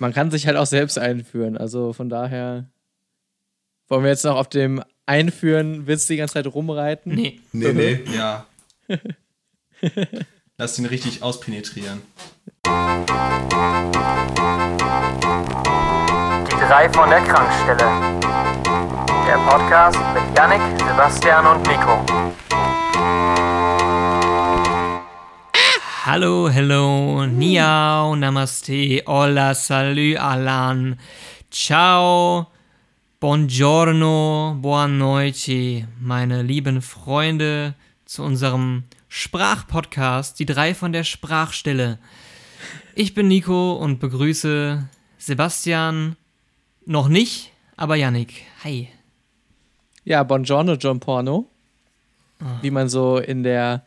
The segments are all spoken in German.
man kann sich halt auch selbst einführen. Also von daher wollen wir jetzt noch auf dem Einführen Witz die ganze Zeit rumreiten? Nee. Nee, nee. Ja. Lass ihn richtig auspenetrieren. Die drei von der Krankstelle. Der Podcast mit Yannick, Sebastian und Nico. Hallo, hello, niao, namaste, hola, salut, alan, ciao, buongiorno, buonanotte, meine lieben Freunde, zu unserem Sprachpodcast, die drei von der Sprachstelle. Ich bin Nico und begrüße Sebastian, noch nicht, aber Yannick. Hi. Ja, Buongiorno, John Porno. Wie man so in der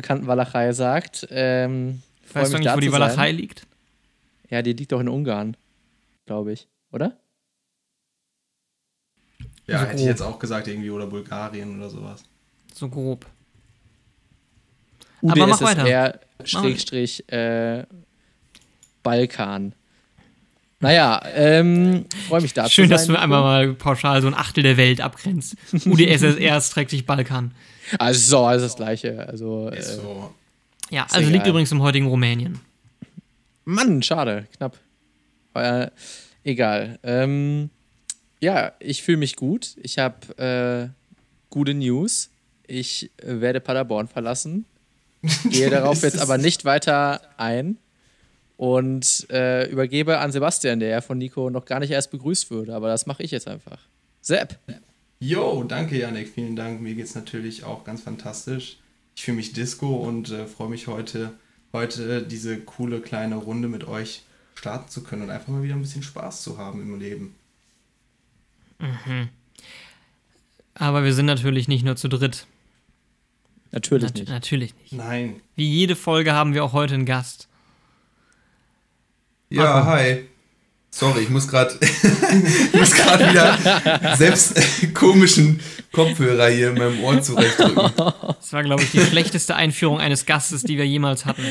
bekannten Walachei sagt. Ähm, Weißt du nicht, wo die sein. Walachei liegt? Ja, die liegt doch in Ungarn, glaube ich, oder? Ja, So hätte ich grob. jetzt auch gesagt, irgendwie, oder Bulgarien oder sowas. So grob. UdSSR mach weiter. Schrägstrich äh, Balkan. Naja, ähm, freue mich da Schön, zu dass du einmal mal pauschal so ein Achtel der Welt abgrenzt. UdSSR trägt sich Balkan. Also so, alles das Gleiche. Also, Ist äh, so. Ja, also liegt egal. übrigens im heutigen Rumänien. Mann, schade, knapp. Äh, egal. Ähm, ja, ich fühle mich gut. Ich habe äh, gute News. Ich werde Paderborn verlassen. Gehe darauf jetzt aber nicht weiter ein und äh, übergebe an Sebastian, der ja von Nico noch gar nicht erst begrüßt würde. Aber das mache ich jetzt einfach. Sepp. Jo, danke Janik, vielen Dank. Mir geht's natürlich auch ganz fantastisch. Ich fühle mich Disco und äh, freue mich heute, heute diese coole kleine Runde mit euch starten zu können und einfach mal wieder ein bisschen Spaß zu haben im Leben. Aber wir sind natürlich nicht nur zu dritt. Natürlich Nat nicht. Natürlich nicht. Nein. Wie jede Folge haben wir auch heute einen Gast. Ja, hi. Sorry, ich muss gerade ich muss gerade wieder selbst komischen Kopfhörer hier in meinem Ohr zurechtdrücken. Das war, glaube ich, die schlechteste Einführung eines Gastes, die wir jemals hatten.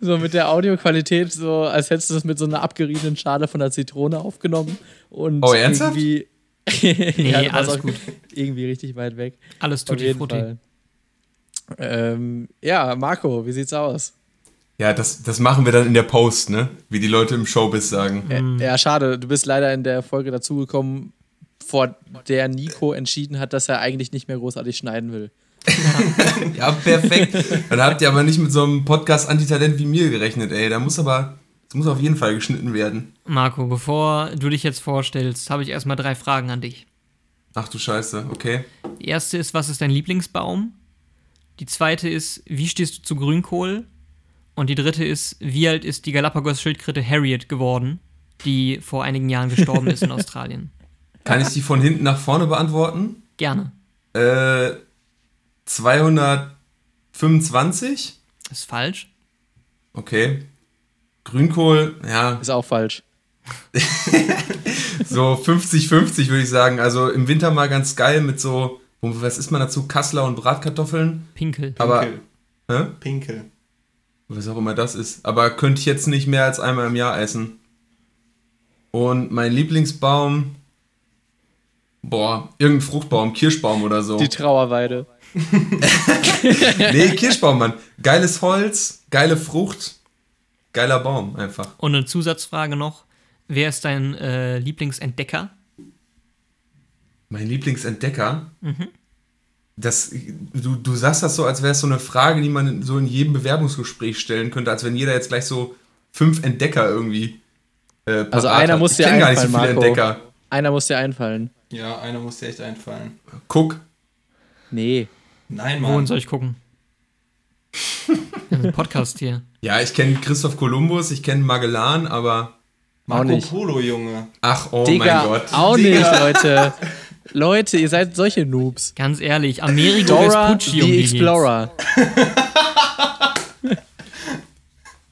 So mit der Audioqualität, so als hättest du das mit so einer abgeriebenen Schale von der Zitrone aufgenommen. Und Oh, ernsthaft? Irgendwie, Nee, Ja, alles gut. Irgendwie richtig weit weg. Alles jeden frutti. Fall. Ähm, ja, Marco, wie sieht's aus? Ja, das, das machen wir dann in der Post, ne? Wie die Leute im Showbiz sagen. Äh, Ja, schade, du bist leider in der Folge dazugekommen, vor der Nico entschieden hat, dass er eigentlich nicht mehr großartig schneiden will. Ja, perfekt. Dann habt ihr aber nicht mit so einem Podcast-Antitalent wie mir gerechnet, ey. Da muss aber, das muss auf jeden Fall geschnitten werden. Marco, bevor du dich jetzt vorstellst, habe ich erstmal drei Fragen an dich. Ach du Scheiße, okay. Die erste ist, was ist dein Lieblingsbaum? Die zweite ist, wie stehst du zu Grünkohl? Und die dritte ist, wie alt ist die Galapagos-Schildkröte Harriet geworden, die vor einigen Jahren gestorben ist in Australien? Kann ich die von hinten nach vorne beantworten? Gerne. Äh, 225? Ist falsch. Okay. Grünkohl, ja, Ist auch falsch. so 50-50 würde ich sagen. Also im Winter mal ganz geil mit so, was ist man dazu? Kassler und Bratkartoffeln. Pinkel. Aber, Pinkel. hä? Pinkel. Was auch immer das ist. Aber könnte ich jetzt nicht mehr als einmal im Jahr essen. Und mein Lieblingsbaum, boah, irgendein Fruchtbaum, Kirschbaum oder so. Die Trauerweide. Nee, Kirschbaum, Mann. Geiles Holz, geile Frucht, geiler Baum einfach. Und eine Zusatzfrage noch. Wer ist dein äh, Lieblingsentdecker? Mein Lieblingsentdecker. Das, du, du sagst das so, als wäre es so eine Frage, die man in- so in jedem Bewerbungsgespräch stellen könnte, als wenn jeder jetzt gleich so fünf Entdecker irgendwie. Äh, Also einer hat. muss ich dir kenn gar nicht so einfallen, viele Marco. Entdecker. Einer muss dir einfallen. Ja, einer muss dir echt einfallen. Guck, Nee. Nein, Wohin Mann. soll ich gucken? Wir haben einen Podcast hier. ja, ich kenne Christoph Kolumbus, ich kenne Magellan, aber Auch Marco nicht. Polo, Junge. ach, oh Digga, mein Gott. auch Digga. nicht, Leute. Leute, ihr seid solche Noobs. Ganz ehrlich, Amerigo Dora Vespucci um die. Explorer.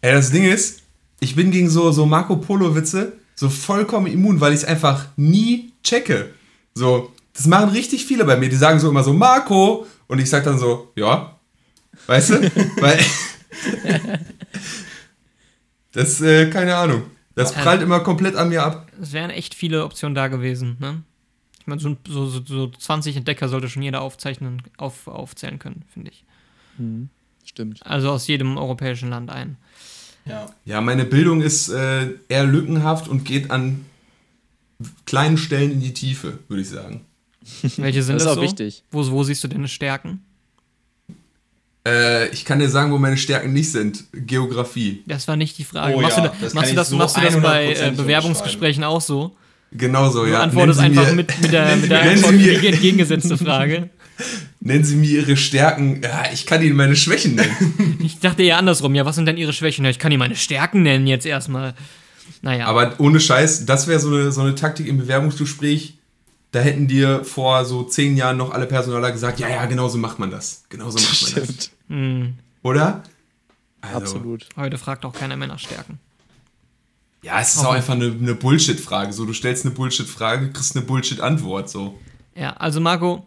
Ey, das Ding ist, ich bin gegen so, so Marco Polo-Witze so vollkommen immun, weil ich es einfach nie checke. So, das machen richtig viele bei mir. Die sagen so immer so, Marco. Und ich sag dann so, ja. Weißt du? weil. das, äh, keine Ahnung. Das prallt immer komplett an mir ab. Es wären echt viele Optionen da gewesen, ne? Ich meine, so, so, so, so 20 Entdecker sollte schon jeder aufzeichnen, auf, aufzählen können, finde ich. Hm, stimmt. Also aus jedem europäischen Land ein. Ja. Ja, meine Bildung ist äh, eher lückenhaft und geht an kleinen Stellen in die Tiefe, würde ich sagen. Welche sind Das das, ist auch so? wichtig. Wo, wo siehst du deine Stärken? Äh, ich kann dir sagen, wo meine Stärken nicht sind. Geografie. Das war nicht die Frage. Oh machst ja, du, da- das machst du das, so machst du das bei äh, 100% Bewerbungsgesprächen auch so? Genauso, Du ja. antwortest einfach mir- mit, mit der, mit der Antwort die mir- entgegengesetzte Frage. Nennen Sie mir Ihre Stärken. Ja, ich kann Ihnen meine Schwächen nennen. Ich dachte eher andersrum. Ja, was sind denn Ihre Schwächen? Ja, ich kann Ihnen meine Stärken nennen jetzt erstmal. Naja. Aber ohne Scheiß, das wäre so eine, so eine Taktik im Bewerbungsgespräch. Da hätten dir vor so zehn Jahren noch alle Personaler gesagt, ja, ja, genau so macht man das. Genau so macht man das. Stimmt. hm, Oder? Also, Absolut. heute fragt auch keiner mehr nach Stärken. Ja, es ist auch einfach eine, eine Bullshit-Frage. So, du stellst eine Bullshit-Frage, kriegst eine Bullshit-Antwort. So. Ja, also Marco,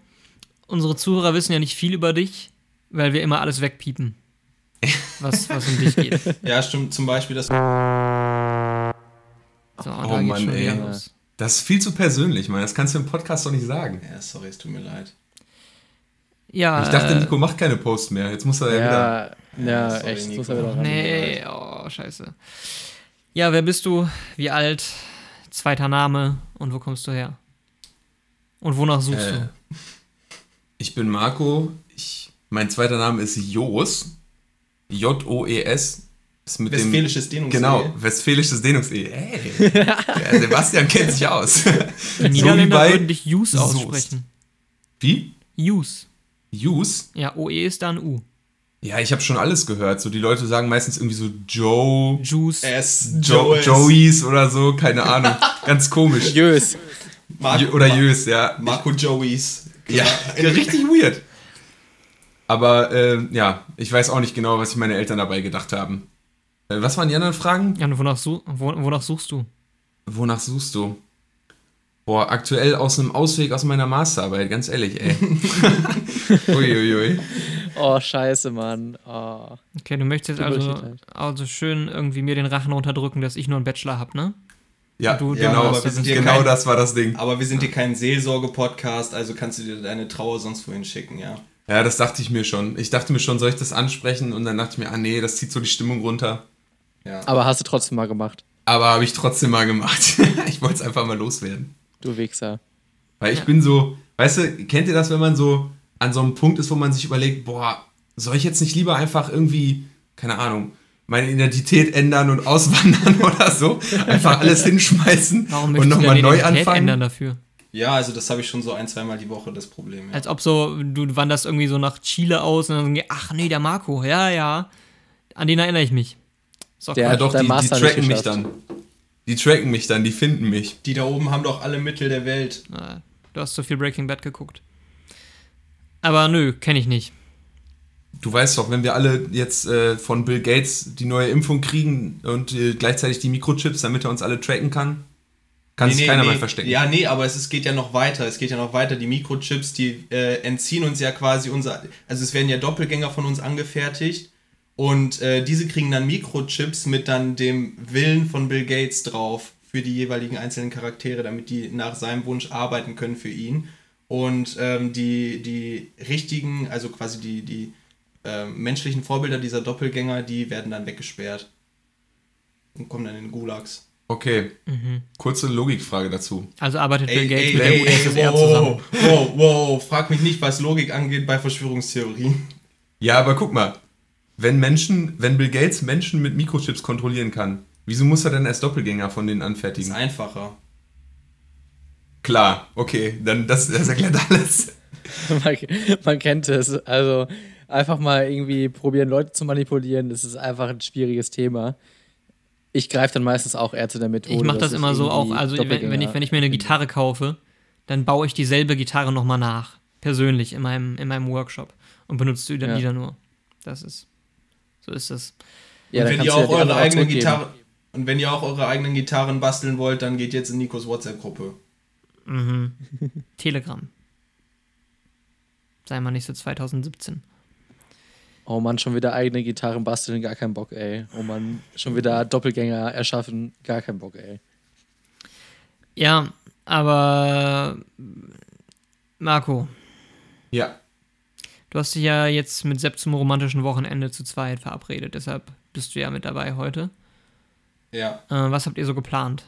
unsere Zuhörer wissen ja nicht viel über dich, weil wir immer alles wegpiepen. Was, was um dich geht. ja, stimmt. Zum Beispiel das. So, Oh da Mann, ey. los. Das ist viel zu persönlich, Mann. Das kannst du im Podcast doch nicht sagen. Ja, sorry, es tut mir leid. Ja, Ich dachte, äh, Nico macht keine Posts mehr. Jetzt muss er ja, wieder. Ja, ja, sorry, echt. Nico. Muss er wieder ran. Nee, oh, scheiße. Ja, wer bist du? Wie alt? Zweiter Name und wo kommst du her? Und wonach suchst Äh, du? Ich bin Marco. Ich, mein zweiter Name ist Jos. J-O-E-S. Ist mit dem. Westfälisches Dehnungs. Genau, westfälisches Dehnungs-E. Ey, Sebastian kennt sich aus. Die Niederländer bei würden dich Jus Soest. aussprechen. Wie? Jus. Jus? Ja, OE ist da ein U. Ja, ich habe schon alles gehört. So, die Leute sagen meistens irgendwie so Joe, Juice. S. jo Joes. Joeys oder so, keine Ahnung. Ganz komisch. Jös. Marco, Oder Jös, ja. Marco Joeys. Ja, richtig weird. Aber äh, ja, ich weiß auch nicht genau, was sich meine Eltern dabei gedacht haben. Äh, was waren die anderen Fragen? Ja, und wonach, su wo, wonach suchst du? Wonach suchst du? Boah, aktuell aus einem Ausweg aus meiner Masterarbeit, ganz ehrlich, ey. Uiuiui. Oh, scheiße, Mann. Oh. Okay, du möchtest also, also schön irgendwie mir den Rachen runterdrücken, dass ich nur einen Bachelor hab, ne? Ja, Du- du genau, hast wir sind hier genau kein- das war das Ding. Aber wir sind hier kein Seelsorge-Podcast, also kannst du dir deine Trauer sonst wohin schicken, ja. Ja, das dachte ich mir schon. Ich dachte mir schon, soll ich das ansprechen? Und dann dachte ich mir, ah nee, das zieht so die Stimmung runter. ja. Aber hast du trotzdem mal gemacht. Aber habe ich trotzdem mal gemacht. ich wollte es einfach mal loswerden. Du Wichser. Weil ich Ja. bin so, weißt du, kennt ihr das, wenn man so an so einem Punkt ist, wo man sich überlegt, boah, soll ich jetzt nicht lieber einfach irgendwie, keine Ahnung, meine Identität ändern und auswandern oder so? Einfach alles hinschmeißen Warum und nochmal neu Identität anfangen? ändern dafür? ja, also das habe ich schon so ein, zweimal die Woche, das Problem, ja. Als ob so, du wanderst irgendwie so nach Chile aus und dann ach nee, der Marco, ja, ja. An den erinnere ich mich. So, Der- Ja doch, die, die tracken mich dann. Die tracken mich dann, die finden mich. Die da oben haben doch alle Mittel der Welt. Na, du hast zu viel Breaking Bad geguckt. Aber nö, kenne ich nicht. Du weißt doch, wenn wir alle jetzt äh, von Bill Gates die neue Impfung kriegen und äh, gleichzeitig die Mikrochips, damit er uns alle tracken kann, kann sich keiner mehr verstecken. Ja, nee, aber es, es geht ja noch weiter. Es geht ja noch weiter. Die Mikrochips, die äh, entziehen uns ja quasi unser. Also es werden ja Doppelgänger von uns angefertigt. Und äh, diese kriegen dann Mikrochips mit dann dem Willen von Bill Gates drauf für die jeweiligen einzelnen Charaktere, damit die nach seinem Wunsch arbeiten können für ihn. Und ähm, die, die richtigen, also quasi die, die ähm, menschlichen Vorbilder dieser Doppelgänger, die werden dann weggesperrt. Und kommen dann in den Gulags. Okay, kurze Logikfrage dazu. Also arbeitet Bill Gates ey, mit ey, der ey, UdSSR wow, zusammen. wow, wow, frag mich nicht, was Logik angeht bei Verschwörungstheorien. Ja, aber guck mal, wenn Menschen, wenn Bill Gates Menschen mit Mikrochips kontrollieren kann, wieso muss er denn als Doppelgänger von denen Ist anfertigen? einfacher. Klar, okay, dann das, das erklärt alles. man, man kennt es. Also einfach mal irgendwie probieren, Leute zu manipulieren, das ist einfach ein schwieriges Thema. Ich greife dann meistens auch eher zu der Methode. Ich mache das immer so auch, also wenn, wenn, ich, wenn ich mir eine Gitarre kaufe, dann baue ich dieselbe Gitarre nochmal nach. Persönlich in meinem, in meinem Workshop. Und benutze die dann Ja. wieder nur. Das ist. So ist es. Ja, und wenn ihr ja auch die eure eigenen. Gitarren und wenn ihr auch eure eigenen Gitarren basteln wollt, dann geht jetzt in Nikos WhatsApp-Gruppe. Mhm. Telegram. Sei mal nicht so 2017. Oh Mann, schon wieder eigene Gitarren basteln, gar kein Bock, ey. Oh Mann, schon wieder Doppelgänger erschaffen, gar kein Bock, ey. Ja, aber Marco, Ja. du hast dich ja jetzt mit Sepp zum romantischen Wochenende zu zweit verabredet, deshalb bist du ja mit dabei heute. Ja. Äh, was habt ihr so geplant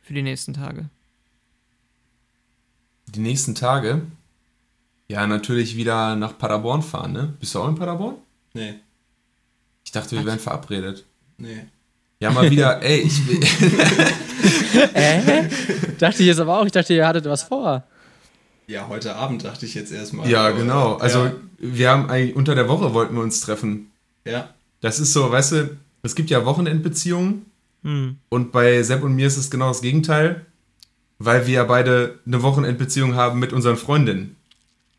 für die nächsten Tage? Die nächsten Tage. Ja, natürlich wieder nach Paderborn fahren, ne? Bist du auch in Paderborn? Nee. Ich dachte, wir wären verabredet. Nee. Ja, mal wieder, ey, ich will. Äh? dachte ich jetzt aber auch, ich dachte, ihr hattet was vor. Ja, heute Abend dachte ich jetzt erstmal. Ja, aber, genau. Also, Ja. wir haben eigentlich unter der Woche wollten wir uns treffen. ja. Das ist so, weißt du, es gibt ja Wochenendbeziehungen Hm. und bei Sepp und mir ist es genau das Gegenteil, weil wir ja beide eine Wochenendbeziehung haben mit unseren Freundinnen.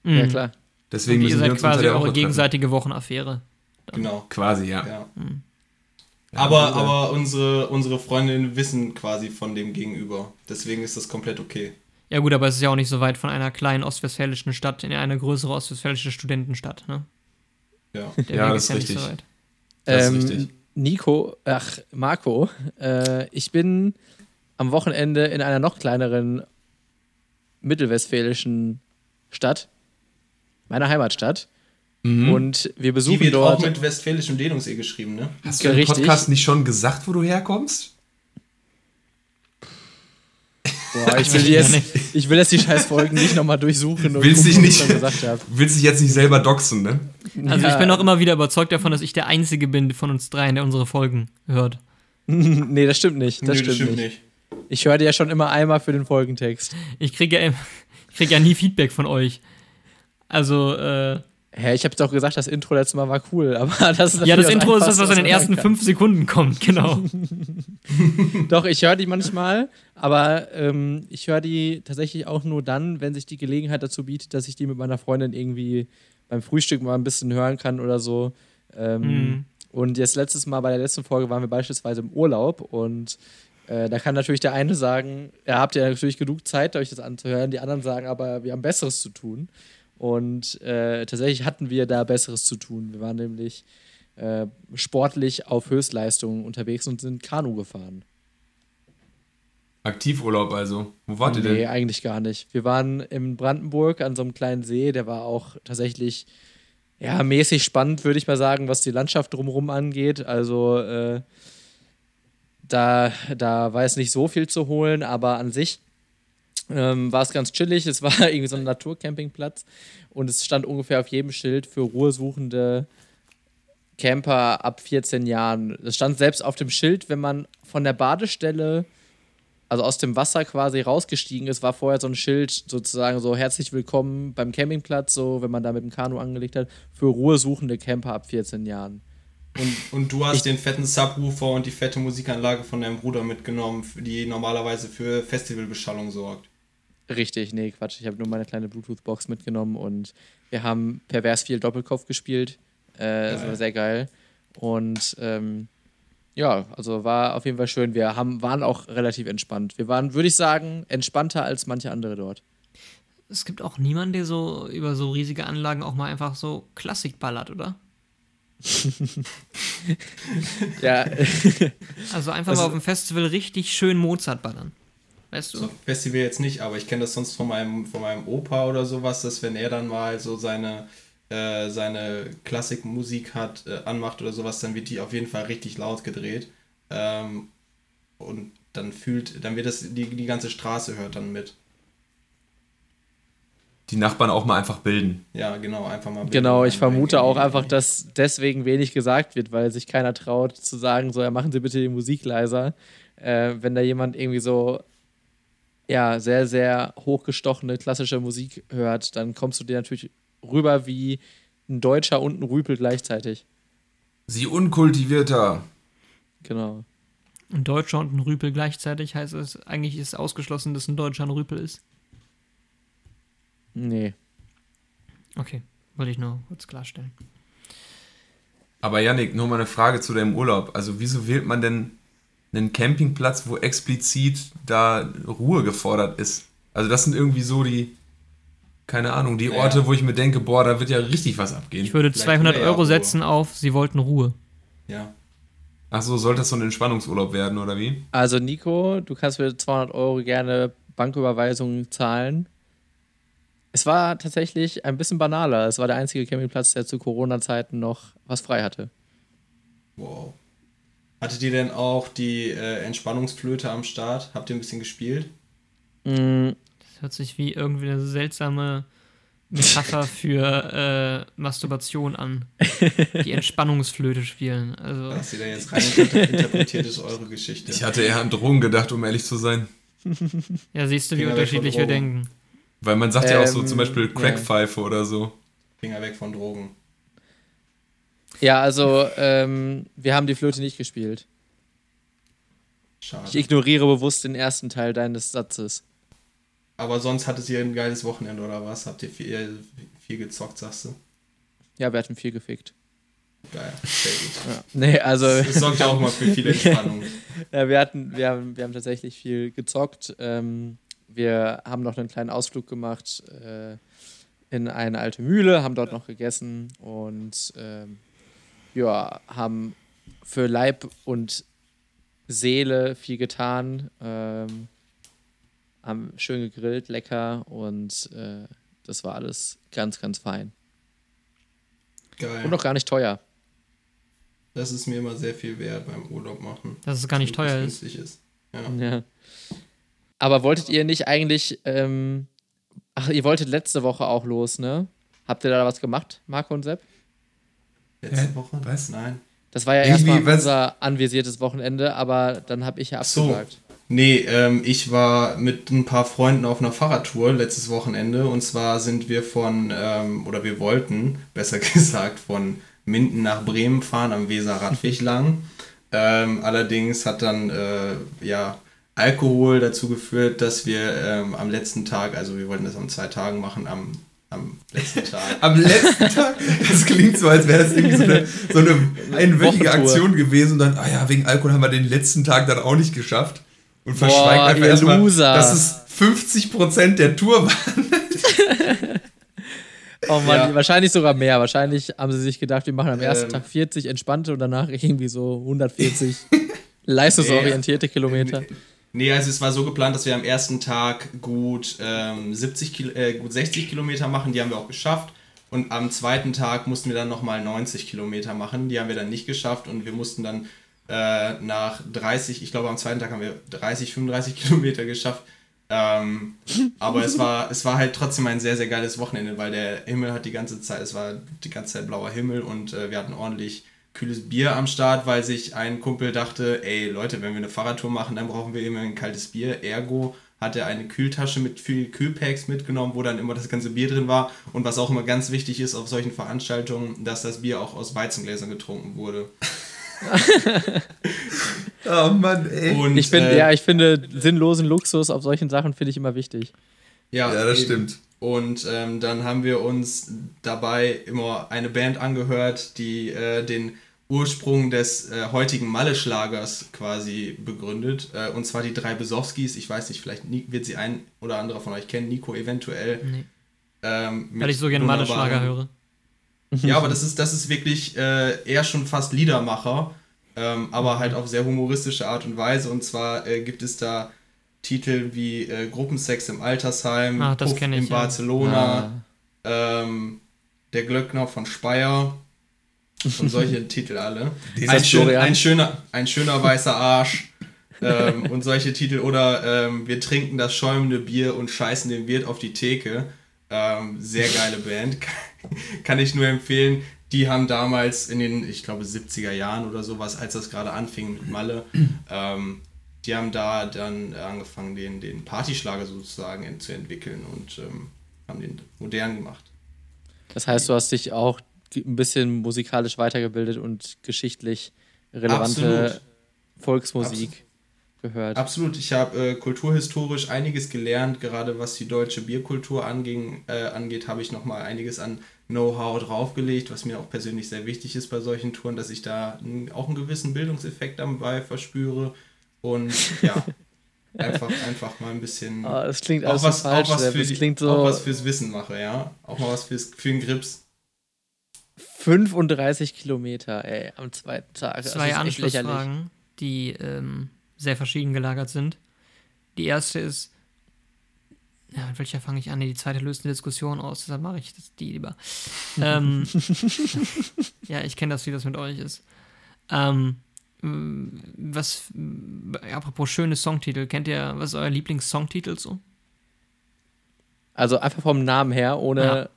Mhm. Ja, klar. Deswegen Ihr müssen wir seid uns unter quasi der Woche eure treffen. gegenseitige Wochenaffäre. Genau. Quasi, ja. Ja. Hm. Aber, Ja. aber unsere, unsere Freundinnen wissen quasi von dem Gegenüber. Deswegen ist das komplett okay. Ja gut, aber es ist ja auch nicht so weit von einer kleinen ostwestfälischen Stadt in eine größere ostwestfälische Studentenstadt. Ne? Ja. Der Ja, Weg das ist ja nicht richtig. so weit. Das ist Ähm, richtig. Nico, ach, Marco, äh, ich bin am Wochenende in einer noch kleineren mittelwestfälischen Stadt, meiner Heimatstadt. Mhm. Und wir Die besuchen wird dort. auch mit westfälischem Dehnungsee geschrieben, ne? Hast du im. Podcast nicht schon gesagt, wo du herkommst? Boah, ich will, die jetzt, ich will jetzt die scheiß Folgen nicht nochmal durchsuchen und Willst dich gucken, nicht- was ich schon gesagt habe. Willst dich jetzt nicht selber doxen, ne? Also Ja. ich bin auch immer wieder überzeugt davon, dass ich der Einzige bin von uns dreien, der unsere Folgen hört. nee, das stimmt nicht. Das, Nö, stimmt, nicht. Ich höre dir ja schon immer einmal für den Folgentext. Ich kriege ja, ich krieg ja nie Feedback von euch. Also, äh, Hä, ich habe doch gesagt, das Intro letztes Mal war cool, aber das ist ja, das Intro ist das, was in den ersten fünf Sekunden kommt, genau. Doch, ich höre die manchmal, aber ähm, ich höre die tatsächlich auch nur dann, wenn sich die Gelegenheit dazu bietet, dass ich die mit meiner Freundin irgendwie beim Frühstück mal ein bisschen hören kann oder so. Ähm, Mhm. Und jetzt letztes Mal bei der letzten Folge waren wir beispielsweise im Urlaub und äh, da kann natürlich der eine sagen, ja, habt ihr natürlich genug Zeit, euch das anzuhören. Die anderen sagen aber, wir haben Besseres zu tun. Und äh, tatsächlich hatten wir da Besseres zu tun. Wir waren nämlich äh, sportlich auf Höchstleistungen unterwegs und sind Kanu gefahren. Aktivurlaub also. Wo wart ihr Nee, denn? eigentlich gar nicht. Wir waren in Brandenburg an so einem kleinen See, der war auch tatsächlich ja, mäßig spannend, würde ich mal sagen, was die Landschaft drumherum angeht. Also äh, da, da war es nicht so viel zu holen, aber an sich ähm, war es ganz chillig. Es war irgendwie so ein Naturcampingplatz und es stand ungefähr auf jedem Schild für ruhesuchende Camper ab 14 Jahren. Es stand selbst auf dem Schild, wenn man von der Badestelle also aus dem Wasser quasi rausgestiegen ist, war vorher so ein Schild sozusagen so herzlich willkommen beim Campingplatz, so wenn man da mit dem Kanu angelegt hat, für ruhesuchende Camper ab 14 Jahren. Und, und du hast den fetten Subwoofer und die fette Musikanlage von deinem Bruder mitgenommen, die normalerweise für Festivalbeschallung sorgt. Richtig, nee, Quatsch. Ich habe nur meine kleine Bluetooth-Box mitgenommen und wir haben pervers viel Doppelkopf gespielt. Äh, das war sehr geil. Und ähm, ja, also war auf jeden Fall schön. Wir haben, waren auch relativ entspannt. Wir waren, würde ich sagen, entspannter als manche andere dort. Es gibt auch niemanden, der so über so riesige Anlagen auch mal einfach so Klassik ballert, oder? Ja, Also einfach Also- mal auf dem Festival richtig schön Mozart ballern. Weißt du? So, Festival jetzt nicht, aber ich kenne das sonst von meinem, von meinem Opa oder sowas, dass wenn er dann mal so seine, äh, seine Klassikmusik hat, äh, anmacht oder sowas, dann wird die auf jeden Fall richtig laut gedreht. Ähm, und dann fühlt, dann wird das, die, die ganze Straße hört dann mit. Die Nachbarn auch mal einfach bilden. Ja, genau, einfach mal. Genau, ich vermute auch einfach, dass deswegen wenig gesagt wird, weil sich keiner traut zu sagen, so, ja, machen Sie bitte die Musik leiser. Äh, wenn da jemand irgendwie so, ja, sehr, sehr hochgestochene klassische Musik hört, dann kommst du dir natürlich rüber wie ein Deutscher und ein Rüpel gleichzeitig. Sie unkultivierter. Genau. Ein Deutscher und ein Rüpel gleichzeitig heißt es, eigentlich ist ausgeschlossen, dass ein Deutscher ein Rüpel ist. Nee. Okay, wollte ich nur kurz klarstellen. Aber Yannick, nur mal eine Frage zu deinem Urlaub. Also wieso wählt man denn einen Campingplatz, wo explizit da Ruhe gefordert ist? Also das sind irgendwie so die, keine Ahnung, die Ja. Orte, wo ich mir denke, boah, da wird ja richtig was abgehen. Ich würde Vielleicht 200 will er ja Euro setzen auf, sie wollten Ruhe. Ja. Ach so, sollte das so ein Entspannungsurlaub werden, oder wie? Also Nico, du kannst für 200 Euro gerne Banküberweisungen zahlen. Es war tatsächlich ein bisschen banaler. Es war der einzige Campingplatz, der zu Corona-Zeiten noch was frei hatte. Wow. Hattet ihr denn auch die äh, Entspannungsflöte am Start? Habt ihr ein bisschen gespielt? Mm, Das hört sich wie irgendwie eine seltsame Metapher für äh, Masturbation an. Die Entspannungsflöte spielen. Also, Was ihr da jetzt rein interpretiert, ist eure Geschichte. Ich hatte eher an Drogen gedacht, um ehrlich zu sein. ja, siehst du, wie unterschiedlich wir denken. Weil man sagt ja auch so Ähm, zum Beispiel ja. Crackpfeife oder so. Finger weg von Drogen. ja, also ähm, wir haben die Flöte nicht gespielt. Ich Schade. ignoriere bewusst den ersten Teil deines Satzes. Aber sonst hattet ihr ein geiles Wochenende oder was? Habt ihr viel, viel gezockt, sagst du? Ja, wir hatten viel gefickt. Geil, sehr gut. Ja. Nee, also Das sorgt ja auch mal für viel Entspannung. ja, wir, hatten, wir, haben, wir haben tatsächlich viel gezockt. Ähm, wir haben noch einen kleinen Ausflug gemacht äh, in eine alte Mühle, haben dort noch gegessen und ähm, ja, haben für Leib und Seele viel getan. Ähm, haben schön gegrillt, lecker und äh, das war alles ganz, ganz fein. Geil. Und noch gar nicht teuer. Das ist mir immer sehr viel wert beim Urlaub machen. Dass es gar nicht teuer ist. günstig ist. Ja. Ja. Aber wolltet ihr nicht eigentlich, ähm, ach, ihr wolltet letzte Woche auch los, ne? Habt ihr da was gemacht, Marco und Sepp? Letzte Hä? Woche? Was? Nein. Das war ja Irgendwie, erstmal was- unser anvisiertes Wochenende, aber dann habe ich ja So. abgesagt. Nee, ähm, ich war mit ein paar Freunden auf einer Fahrradtour letztes Wochenende und zwar sind wir von, ähm, oder wir wollten, besser gesagt, von Minden nach Bremen fahren am Weser-Radweg lang. Ähm, allerdings hat dann äh, ja, Alkohol dazu geführt, dass wir ähm, am letzten Tag, also wir wollten das an zwei Tagen machen, am, am letzten Tag. Am letzten Tag, das klingt so, als wäre das irgendwie so eine, so eine einwöchige. Aktion gewesen und dann, ah ja, wegen Alkohol haben wir den letzten Tag dann auch nicht geschafft. Und verschweigen Boah, einfach erstmal, Loser. dass es 50% der Tour war. Oh Mann, Ja. wahrscheinlich sogar mehr. Wahrscheinlich haben sie sich gedacht, wir machen am ersten Ähm. Tag 40 entspannte und danach irgendwie so 140 leistungsorientierte Kilometer. Nee, also es war so geplant, dass wir am ersten Tag gut, ähm, 70 Kil äh, gut 60 Kilometer machen, die haben wir auch geschafft. Und am zweiten Tag mussten wir dann nochmal 90 Kilometer machen, die haben wir dann nicht geschafft und wir mussten dann äh, nach 30, ich glaube am zweiten Tag haben wir 30, 35 Kilometer geschafft. Ähm, aber es war, es war halt trotzdem ein sehr, sehr geiles Wochenende, weil der Himmel hat die ganze Zeit, es war die ganze Zeit blauer Himmel und äh, wir hatten ordentlich kühles Bier am Start, weil sich ein Kumpel dachte, ey Leute, wenn wir eine Fahrradtour machen, dann brauchen wir immer ein kaltes Bier. Ergo hat er eine Kühltasche mit viel Kühlpacks mitgenommen, wo dann immer das ganze Bier drin war. Und was auch immer ganz wichtig ist auf solchen Veranstaltungen, dass das Bier auch aus Weizengläsern getrunken wurde. Oh Mann, ey. Und, Ich finde, äh, ja, ich finde sinnlosen Luxus auf solchen Sachen finde ich immer wichtig. Ja, Ja, das eben. stimmt. Und ähm, dann haben wir uns dabei immer eine Band angehört, die äh, den Ursprung des äh, heutigen Malle-Schlagers quasi begründet. Äh, und zwar die drei Besowskis. Ich weiß nicht, vielleicht wird sie ein oder anderer von euch kennen. Nico eventuell. Nee. Ähm, Weil ich so gerne Malle-Schlager höre. Ja, aber das ist, das ist wirklich äh, eher schon fast Liedermacher, ähm, aber halt auf sehr humoristische Art und Weise. Und zwar äh, gibt es da Titel wie äh, Gruppensex im Altersheim, Ah, das Puff ich, in ja. Barcelona, ähm, Der Glöckner von Speyer und solche Titel alle. Ein, schön, ein, schöner, ein schöner weißer Arsch. ähm, und solche Titel oder ähm, wir trinken das schäumende Bier und scheißen den Wirt auf die Theke. Ähm, sehr geile Band. Kann ich nur empfehlen. Die haben damals in den, ich glaube, 70er Jahren oder sowas, als das gerade anfing mit Malle, ähm, die haben da dann angefangen, den, den Partyschlager sozusagen in, zu entwickeln und ähm, haben den modern gemacht. Das heißt, du hast dich auch ein bisschen musikalisch weitergebildet und geschichtlich relevante Absolut. Volksmusik gehört. Absolut, ich habe äh, kulturhistorisch einiges gelernt, gerade was die deutsche Bierkultur anging, äh, angeht, habe ich nochmal einiges an Know-how draufgelegt, was mir auch persönlich sehr wichtig ist bei solchen Touren, dass ich da auch einen gewissen Bildungseffekt dabei verspüre. Und ja, einfach, einfach mal ein bisschen. Oh, das klingt auch was, so falsch. auch was, für das die, klingt so auch was fürs Wissen mache, ja. Auch mal was fürs, für den Grips. 35 Kilometer, ey, am zweiten Tag. Zwei das. Anschlussfragen, die ähm, sehr verschieden gelagert sind. Die erste ist, ja, mit welcher fange ich an? Nee, die zweite löst eine Diskussion aus, deshalb mache ich das, die lieber. ähm, ja, ich kenne das, wie das mit euch ist. Ähm, was, m, apropos schöne Songtitel, kennt ihr, was ist euer Lieblingssongtitel so? Also einfach vom Namen her, ohne. Ja.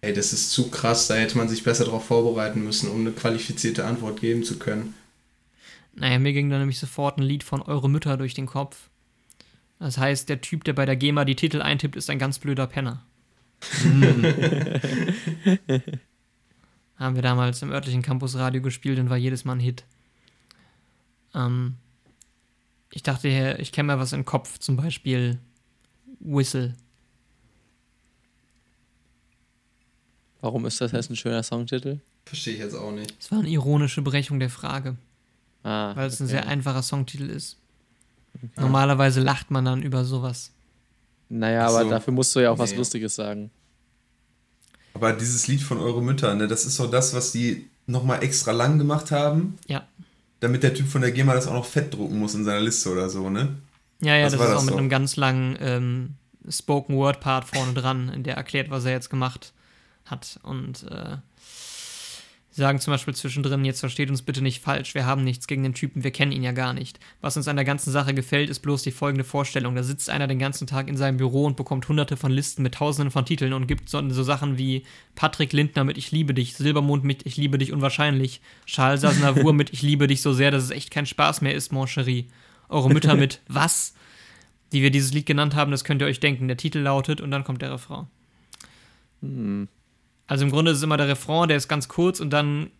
Ey, das ist zu krass, da hätte man sich besser darauf vorbereiten müssen, um eine qualifizierte Antwort geben zu können. Naja, mir ging da nämlich sofort ein Lied von Eure Mütter durch den Kopf. Das heißt, der Typ, der bei der GEMA die Titel eintippt, ist ein ganz blöder Penner. Haben wir damals im örtlichen Campusradio gespielt und war jedes Mal ein Hit. Ähm, ich dachte, ich kenne mal was im Kopf, zum Beispiel Whistle. Warum ist das jetzt ein schöner Songtitel? Verstehe ich jetzt auch nicht. Das war eine ironische Brechung der Frage, Ah, weil es ein okay. sehr einfacher Songtitel ist. Normalerweise lacht man dann über sowas. Naja, Ach aber so. dafür musst du ja auch was Nee. Lustiges sagen. Aber dieses Lied von Eure Mütter, ne, das ist so das, was die nochmal extra lang gemacht haben, Ja. damit der Typ von der GEMA das auch noch fett drucken muss in seiner Liste oder so, ne? Ja, ja, Was das ist das auch mit so? einem ganz langen ähm, Spoken Word Part vorne dran, in der erklärt, was er jetzt gemacht hat. Und äh, sie sagen zum Beispiel zwischendrin, jetzt versteht uns bitte nicht falsch, wir haben nichts gegen den Typen, wir kennen ihn ja gar nicht. Was uns an der ganzen Sache gefällt, ist bloß die folgende Vorstellung. Da sitzt einer den ganzen Tag in seinem Büro und bekommt hunderte von Listen mit tausenden von Titeln und gibt so, so Sachen wie Patrick Lindner mit Ich liebe dich, Silbermond mit Ich liebe dich unwahrscheinlich, Charles Aznavour mit Ich liebe dich so sehr, dass es echt kein Spaß mehr ist, mon chéri. Eure Mütter mit Was? Wie wir dieses Lied genannt haben, das könnt ihr euch denken. Der Titel lautet und dann kommt der Refrain. Hm. Also im Grunde ist es immer der Refrain, der ist ganz kurz und dann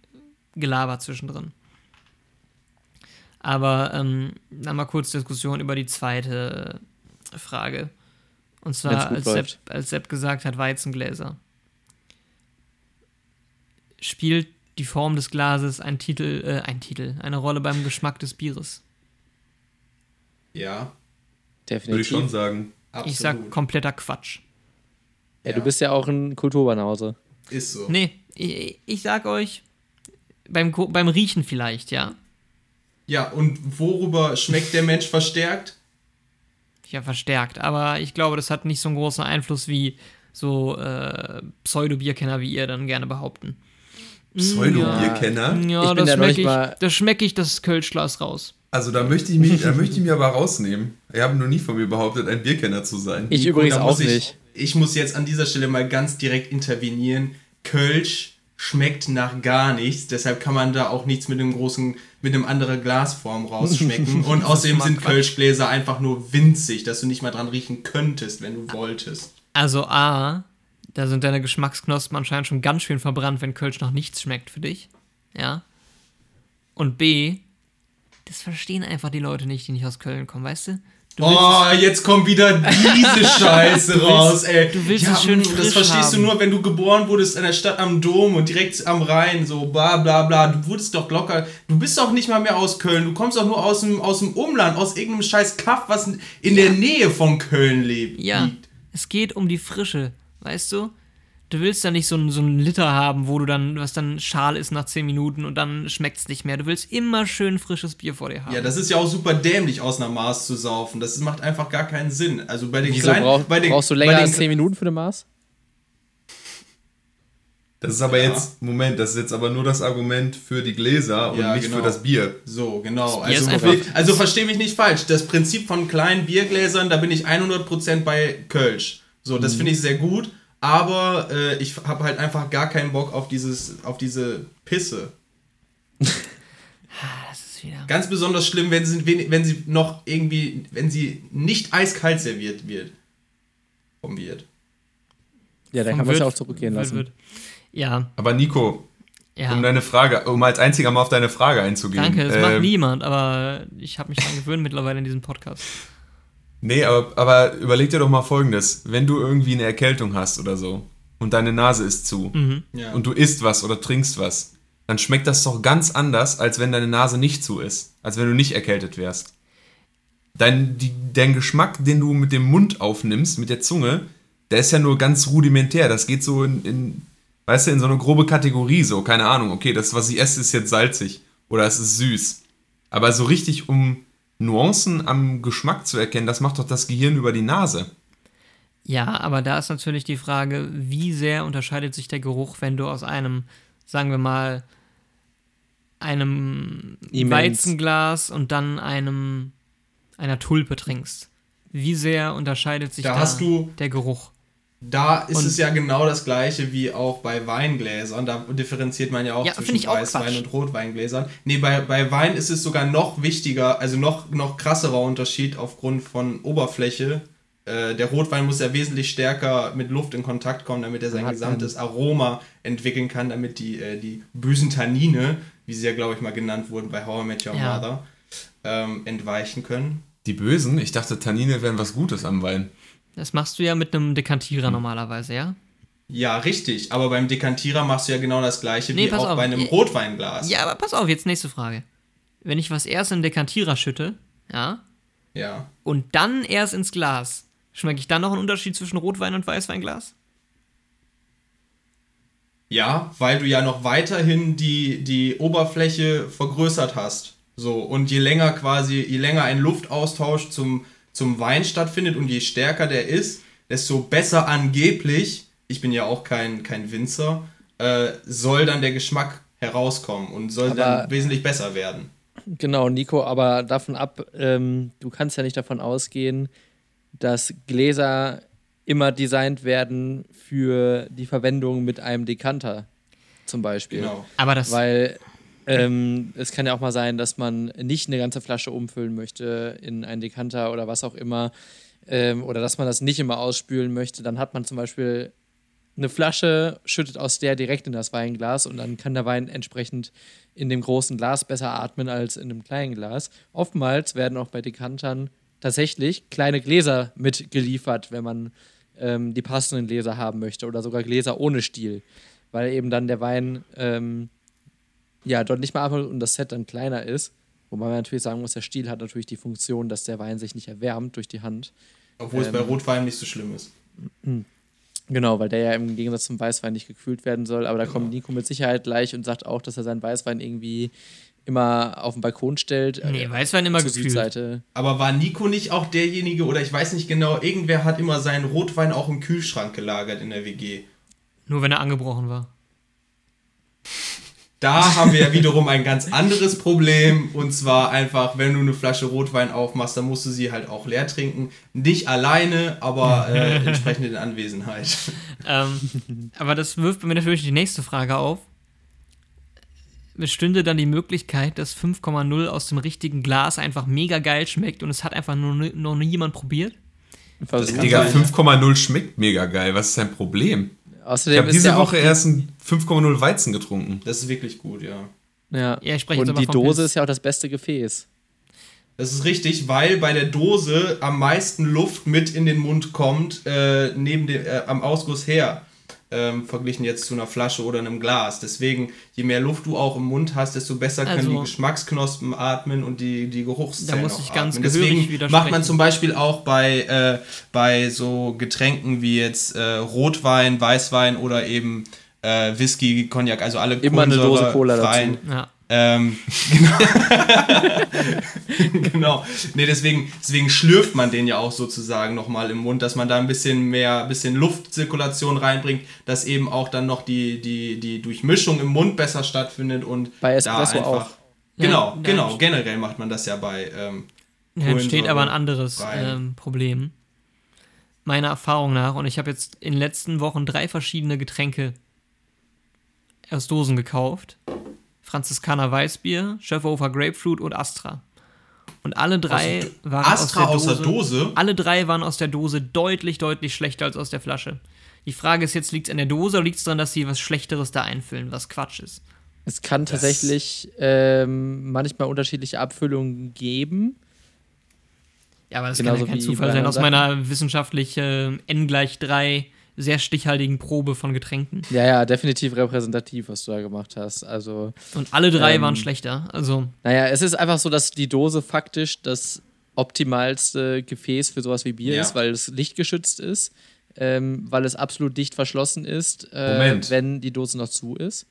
Gelaber zwischendrin. Aber ähm, dann mal kurz Diskussion über die zweite Frage. Und zwar, als Sepp, als Sepp gesagt hat, Weizengläser. Spielt die Form des Glases ein Titel, äh, ein Titel, eine Rolle beim Geschmack des Bieres? Ja, Würde ich Definitiv. schon sagen. absolut. Ich sag kompletter Quatsch. Ja, Ja. du bist ja auch ein Kulturbanause. Ist so. Nee, ich, ich sag euch, beim, beim Riechen vielleicht, ja. Ja, und worüber schmeckt der Mensch verstärkt? Ja, verstärkt. Aber ich glaube, das hat nicht so einen großen Einfluss wie so äh, Pseudo-Bierkenner wie ihr dann gerne behaupten. Pseudo-Bierkenner? Ja, Ich bin das schmecke ich, das schmeck ich das Kölschglas raus. Also da möchte ich mich, da möchte ich mir aber rausnehmen. Ich habe noch nie von mir behauptet, ein Bierkenner zu sein. Ich übrigens auch ich, nicht. Ich muss jetzt an dieser Stelle mal ganz direkt intervenieren. Kölsch schmeckt nach gar nichts, deshalb kann man da auch nichts mit einem großen, mit einem anderen Glasform rausschmecken. Und außerdem sind. Kölschgläser einfach nur winzig, dass du nicht mal dran riechen könntest, wenn du wolltest. Also A, da sind deine Geschmacksknospen anscheinend schon ganz schön verbrannt, wenn Kölsch nach nichts schmeckt für dich. Ja. Und B, das verstehen einfach die Leute nicht, die nicht aus Köln kommen, weißt du? Du Oh, jetzt kommt wieder diese Scheiße raus, ey. du willst es schön Das verstehst haben. du nur, wenn du geboren wurdest in der Stadt am Dom und direkt am Rhein, so bla bla bla. Du wurdest doch locker. Du bist doch nicht mal mehr aus Köln. Du kommst doch nur aus dem, aus dem Umland, aus irgendeinem scheiß Kaff, was in der Nähe von Köln lebt. Ja, es geht um die Frische, weißt du? Du willst da nicht so einen, so einen Liter haben, wo du dann, was dann schal ist nach 10 Minuten und dann schmeckt's nicht mehr. Du willst immer schön frisches Bier vor dir haben. Ja, das ist ja auch super dämlich, aus einer Maß zu saufen. Das macht einfach gar keinen Sinn. Also bei den Wieso kleinen. brauch, bei den, brauchst du bei länger den, als 10 Minuten für eine Maß? Das ist aber Ja. jetzt, Moment, das ist jetzt aber nur das Argument für die Gläser und Ja, nicht genau. für das Bier. So, genau. Bier Also, einfach- also versteh mich nicht falsch. Das Prinzip von kleinen Biergläsern, da bin ich 100% bei Kölsch. So, das finde ich sehr gut. Aber äh, ich habe halt einfach gar keinen Bock auf, dieses, auf diese Pisse. das ist wieder. Ganz besonders schlimm, wenn sie, wenn, wenn sie noch irgendwie, wenn sie nicht eiskalt serviert wird. Vom Wirt. Ja, dann vom kann man es ja auch zurückgehen lassen. Wirt. Ja, Aber Nico, ja. um deine Frage, um als einziger mal auf deine Frage einzugehen. Danke, das macht ähm, niemand, aber ich habe mich daran gewöhnt mittlerweile in diesem Podcast. Nee, aber, aber überleg dir doch mal folgendes. Wenn du irgendwie eine Erkältung hast oder so und deine Nase ist zu Mhm. Ja. und du isst was oder trinkst was, dann schmeckt das doch ganz anders, als wenn deine Nase nicht zu ist. Als wenn du nicht erkältet wärst. Dein, die, dein Geschmack, den du mit dem Mund aufnimmst, mit der Zunge, der ist ja nur ganz rudimentär. Das geht so in, in weißt du, in so eine grobe Kategorie, so, keine Ahnung, okay, das, was ich esse, ist jetzt salzig oder es ist süß. Aber so richtig, um Nuancen am Geschmack zu erkennen, das macht doch das Gehirn über die Nase. Ja, aber da ist natürlich die Frage, wie sehr unterscheidet sich der Geruch, wenn du aus einem, sagen wir mal, einem Immens. Weizenglas und dann einem einer Tulpe trinkst. Wie sehr unterscheidet sich Da da, hast du- der Geruch? Da ist Und- es ja genau das gleiche wie auch bei Weingläsern. Da differenziert man ja auch Ja, zwischen auch Weißwein Quatsch. und Rotweingläsern. Nee, bei, bei Wein ist es sogar noch wichtiger, also noch, noch krasserer Unterschied aufgrund von Oberfläche. Äh, der Rotwein muss ja wesentlich stärker mit Luft in Kontakt kommen, damit er sein Hat gesamtes Aroma entwickeln kann, damit die, äh, die bösen Tannine, wie sie ja, glaube ich, mal genannt wurden bei How I Met Your Ja. Mother, ähm, entweichen können. Die Bösen, ich dachte, Tannine wären was Gutes am Wein. Das machst du ja mit einem Dekantierer Hm. normalerweise, ja? Ja, richtig. Aber beim Dekantierer machst du ja genau das gleiche Nee, wie auch auf. bei einem. Rotweinglas. Ja, aber pass auf, jetzt nächste Frage. Wenn ich was erst in den Dekantierer schütte, ja, Ja. und dann erst ins Glas, schmecke ich dann noch einen Unterschied zwischen Rotwein und Weißweinglas? Ja, weil du ja noch weiterhin die, die Oberfläche vergrößert hast. So, und je länger quasi, je länger ein Luftaustausch zum, zum Wein stattfindet und je stärker der ist, desto besser angeblich, ich bin ja auch kein, kein Winzer, äh, soll dann der Geschmack herauskommen und soll Aber- dann wesentlich besser werden. Genau, Nico, aber davon ab, ähm, du kannst ja nicht davon ausgehen, dass Gläser immer designt werden für die Verwendung mit einem Dekanter zum Beispiel. Genau. Aber das, Weil ähm, es kann ja auch mal sein, dass man nicht eine ganze Flasche umfüllen möchte in einen Dekanter oder was auch immer. Ähm, oder dass man das nicht immer ausspülen möchte. Dann hat man zum Beispiel eine Flasche, schüttet aus der direkt in das Weinglas und dann kann der Wein entsprechend in dem großen Glas besser atmen als in einem kleinen Glas. Oftmals werden auch bei Dekantern tatsächlich kleine Gläser mitgeliefert, wenn man ähm, die passenden Gläser haben möchte oder sogar Gläser ohne Stiel, weil eben dann der Wein ähm, ja dort nicht mehr atmet und das Set dann kleiner ist. Wobei man natürlich sagen muss, der Stiel hat natürlich die Funktion, dass der Wein sich nicht erwärmt durch die Hand. Obwohl es Ähm. bei Rotwein nicht so schlimm ist. Genau, weil der ja im Gegensatz zum Weißwein nicht gekühlt werden soll. Aber da Genau. kommt Nico mit Sicherheit gleich und sagt auch, dass er seinen Weißwein irgendwie immer auf den Balkon stellt. nee, äh, Weißwein immer zur gekühlt. Südseite. Aber war Nico nicht auch derjenige, oder ich weiß nicht genau, irgendwer hat immer seinen Rotwein auch im Kühlschrank gelagert in der WG. Nur wenn er angebrochen war. Da haben wir ja wiederum ein ganz anderes Problem. Und zwar einfach, wenn du eine Flasche Rotwein aufmachst, dann musst du sie halt auch leer trinken. Nicht alleine, aber äh, entsprechend in Anwesenheit. ähm, aber das wirft bei mir natürlich die nächste Frage auf. Bestünde dann die Möglichkeit, dass 5,0 aus dem richtigen Glas einfach mega geil schmeckt und es hat einfach nur, noch nie jemand probiert? Digga, sein, 5,0 schmeckt mega geil. Was ist dein Problem? Ich Außerdem habe ist diese ja auch Woche erst ein 5,0 Weizen getrunken. Das ist wirklich gut, ja. Ja, Ja, ich spreche und die Dose Pilz. ist ja auch das beste Gefäß. Das ist richtig, weil bei der Dose am meisten Luft mit in den Mund kommt, äh, neben dem, äh, am Ausguss her. Ähm, verglichen jetzt zu einer Flasche oder einem Glas. Deswegen, je mehr Luft du auch im Mund hast, desto besser können Also- die Geschmacksknospen atmen und die, die Geruchszellen Da muss auch ich ganz atmen. gehörig Deswegen widersprechen. macht man zum Beispiel auch bei, äh, bei so Getränken wie jetzt äh, Rotwein, Weißwein oder eben äh, Whisky, Cognac, also alle Immer eine Dose Cola dazu. freien Ja. ähm, genau. genau. Nee, deswegen, deswegen schlürft man den ja auch sozusagen nochmal im Mund, dass man da ein bisschen mehr, bisschen Luftzirkulation reinbringt, dass eben auch dann noch die, die, die Durchmischung im Mund besser stattfindet und Bei da Espresso einfach. auch. Genau, Ja, genau. ja. Generell macht man das ja bei. Ähm, Ja, entsteht aber ein anderes ähm, Problem. Meiner Erfahrung nach, und ich habe jetzt in den letzten Wochen drei verschiedene Getränke aus Dosen gekauft. Franziskaner Weißbier, Schöfferhofer Grapefruit und Astra. Und alle drei waren Astra aus aus der der Dose, Dose? Alle drei waren aus der Dose deutlich, deutlich schlechter als aus der Flasche. Die Frage ist jetzt, liegt es an der Dose oder liegt es daran, dass sie was Schlechteres da einfüllen, was Quatsch ist? Es kann tatsächlich ähm, manchmal unterschiedliche Abfüllungen geben. Ja, aber das Genauso kann ja kein Zufall sein. Aus meiner wissenschaftlichen N gleich 3 sehr stichhaltigen Probe von Getränken. Ja, ja, definitiv repräsentativ, was du da gemacht hast. Also, Und alle drei Ähm, waren schlechter. Also, naja, es ist einfach so, dass die Dose faktisch das optimalste Gefäß für sowas wie Bier Ja. ist, weil es lichtgeschützt ist, ähm, weil es absolut dicht verschlossen ist, äh, wenn die Dose noch zu ist.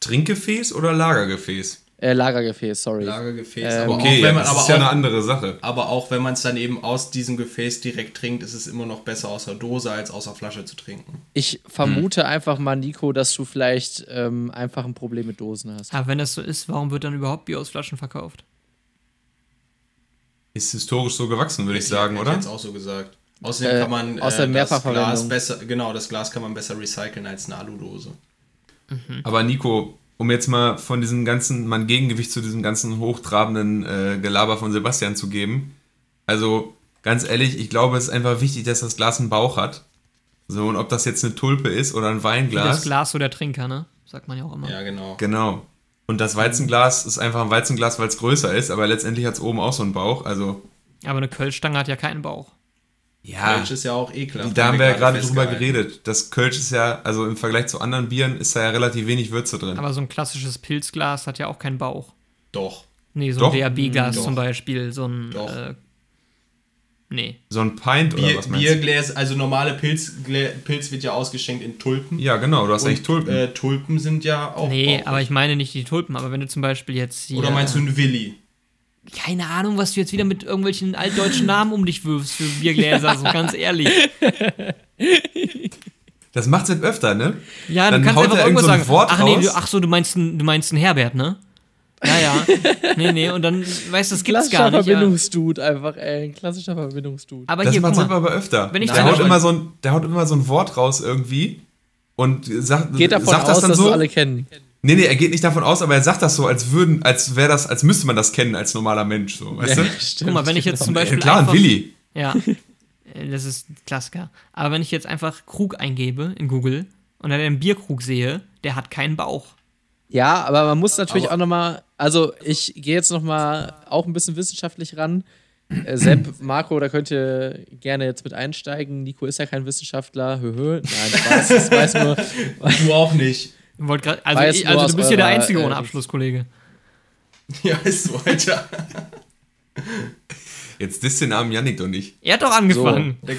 Trinkgefäß oder Lagergefäß? Äh, Lagergefäß, sorry. Lagergefäß. Ähm, aber Okay, auch wenn man, das aber ist ja eine andere Sache. aber auch wenn man es dann eben aus diesem Gefäß direkt trinkt, ist es immer noch besser aus der Dose als aus der Flasche zu trinken. Ich vermute einfach mal, Nico, dass du vielleicht ähm, einfach ein Problem mit Dosen hast. aber wenn das so ist, warum wird dann überhaupt Bier aus Flaschen verkauft? Ist historisch so gewachsen, würde ich sagen, hätte oder? ich jetzt auch so gesagt. Außerdem Äh, kann man aus äh, das. Glas besser, genau, das Glas kann man besser recyceln als eine Aludose. Aber Nico, um jetzt mal von diesem ganzen, mal ein Gegengewicht zu diesem ganzen hochtrabenden äh, Gelaber von Sebastian zu geben. Also, ganz ehrlich, ich glaube, es ist einfach wichtig, dass das Glas einen Bauch hat. So, und ob das jetzt eine Tulpe ist oder ein Wie Weinglas. das Glas oder Trinker, ne? Sagt man ja auch immer. Ja, genau. Genau. Und das Weizenglas ist einfach ein Weizenglas, weil es größer ist, aber letztendlich hat es oben auch so einen Bauch. Also, Aber eine Kölschstange hat ja keinen Bauch. Ja. Kölsch ist ja auch ekelhaft. Da haben wir ja gerade drüber geredet. Das Kölsch ist ja, also im Vergleich zu anderen Bieren, ist da ja relativ wenig Würze drin. Aber so ein klassisches Pilzglas hat ja auch keinen Bauch. Doch. Nee, so Doch. ein DAB-Glas zum Beispiel. So ein. Doch. Äh, nee. so ein Pint oder Bier, was meinst du? Biergläser, also normale Pilz, Pilz wird ja ausgeschenkt in Tulpen. Ja, genau, du hast eigentlich Tulpen. Äh, Tulpen sind ja auch. Nee, bauchig. aber ich meine nicht die Tulpen. Aber wenn du zum Beispiel jetzt hier. Oder meinst du einen Willi? Keine Ahnung, was du jetzt wieder mit irgendwelchen altdeutschen Namen um dich wirfst für Biergläser, so ganz ehrlich. Das macht Sepp öfter, ne? Ja, Dann du kannst haut einfach er irgendwas sagen. ein Wort ach nee, raus. du, ach so, du meinst, einen- du meinst einen Herbert, ne? Ja, ja. nee, nee, und dann, weißt du, das gibt's gar nicht. Ja. Verbindungsdude, einfach, ey. Ein klassischer Verbindungsdude. Aber Das hier, macht guck Sepp mal. aber öfter. Wenn ich der, haut immer so ein, der haut immer so ein Wort raus irgendwie und sagt, Geht davon sagt aus, das dann dass so. alle kennen. Nee, nee, er geht nicht davon aus, aber er sagt das so, als würden, als wäre das, als müsste man das kennen als normaler Mensch, so, weißt du? stimmt, Guck mal, wenn ich jetzt zum Ja, Beispiel klar, ein einfach, Willi. Ja, äh, das ist ein Klassiker. Aber wenn ich jetzt einfach Krug eingebe in Google und dann einen Bierkrug sehe, der hat keinen Bauch. Ja, aber man muss natürlich Aber- auch nochmal, also ich gehe jetzt nochmal auch ein bisschen wissenschaftlich ran. Äh, Sepp, Marco, da könnt ihr gerne jetzt mit einsteigen. Nico ist ja kein Wissenschaftler. Höhö. Nein, Spaß, das weiß nur. Du auch nicht. Wollt grad, also ich, also du bist hier der Einzige äh, ohne Abschluss, Kollege. Ja, ist so, Alter. Jetzt disst den armen Yannick doch nicht. Er hat doch angefangen. Der-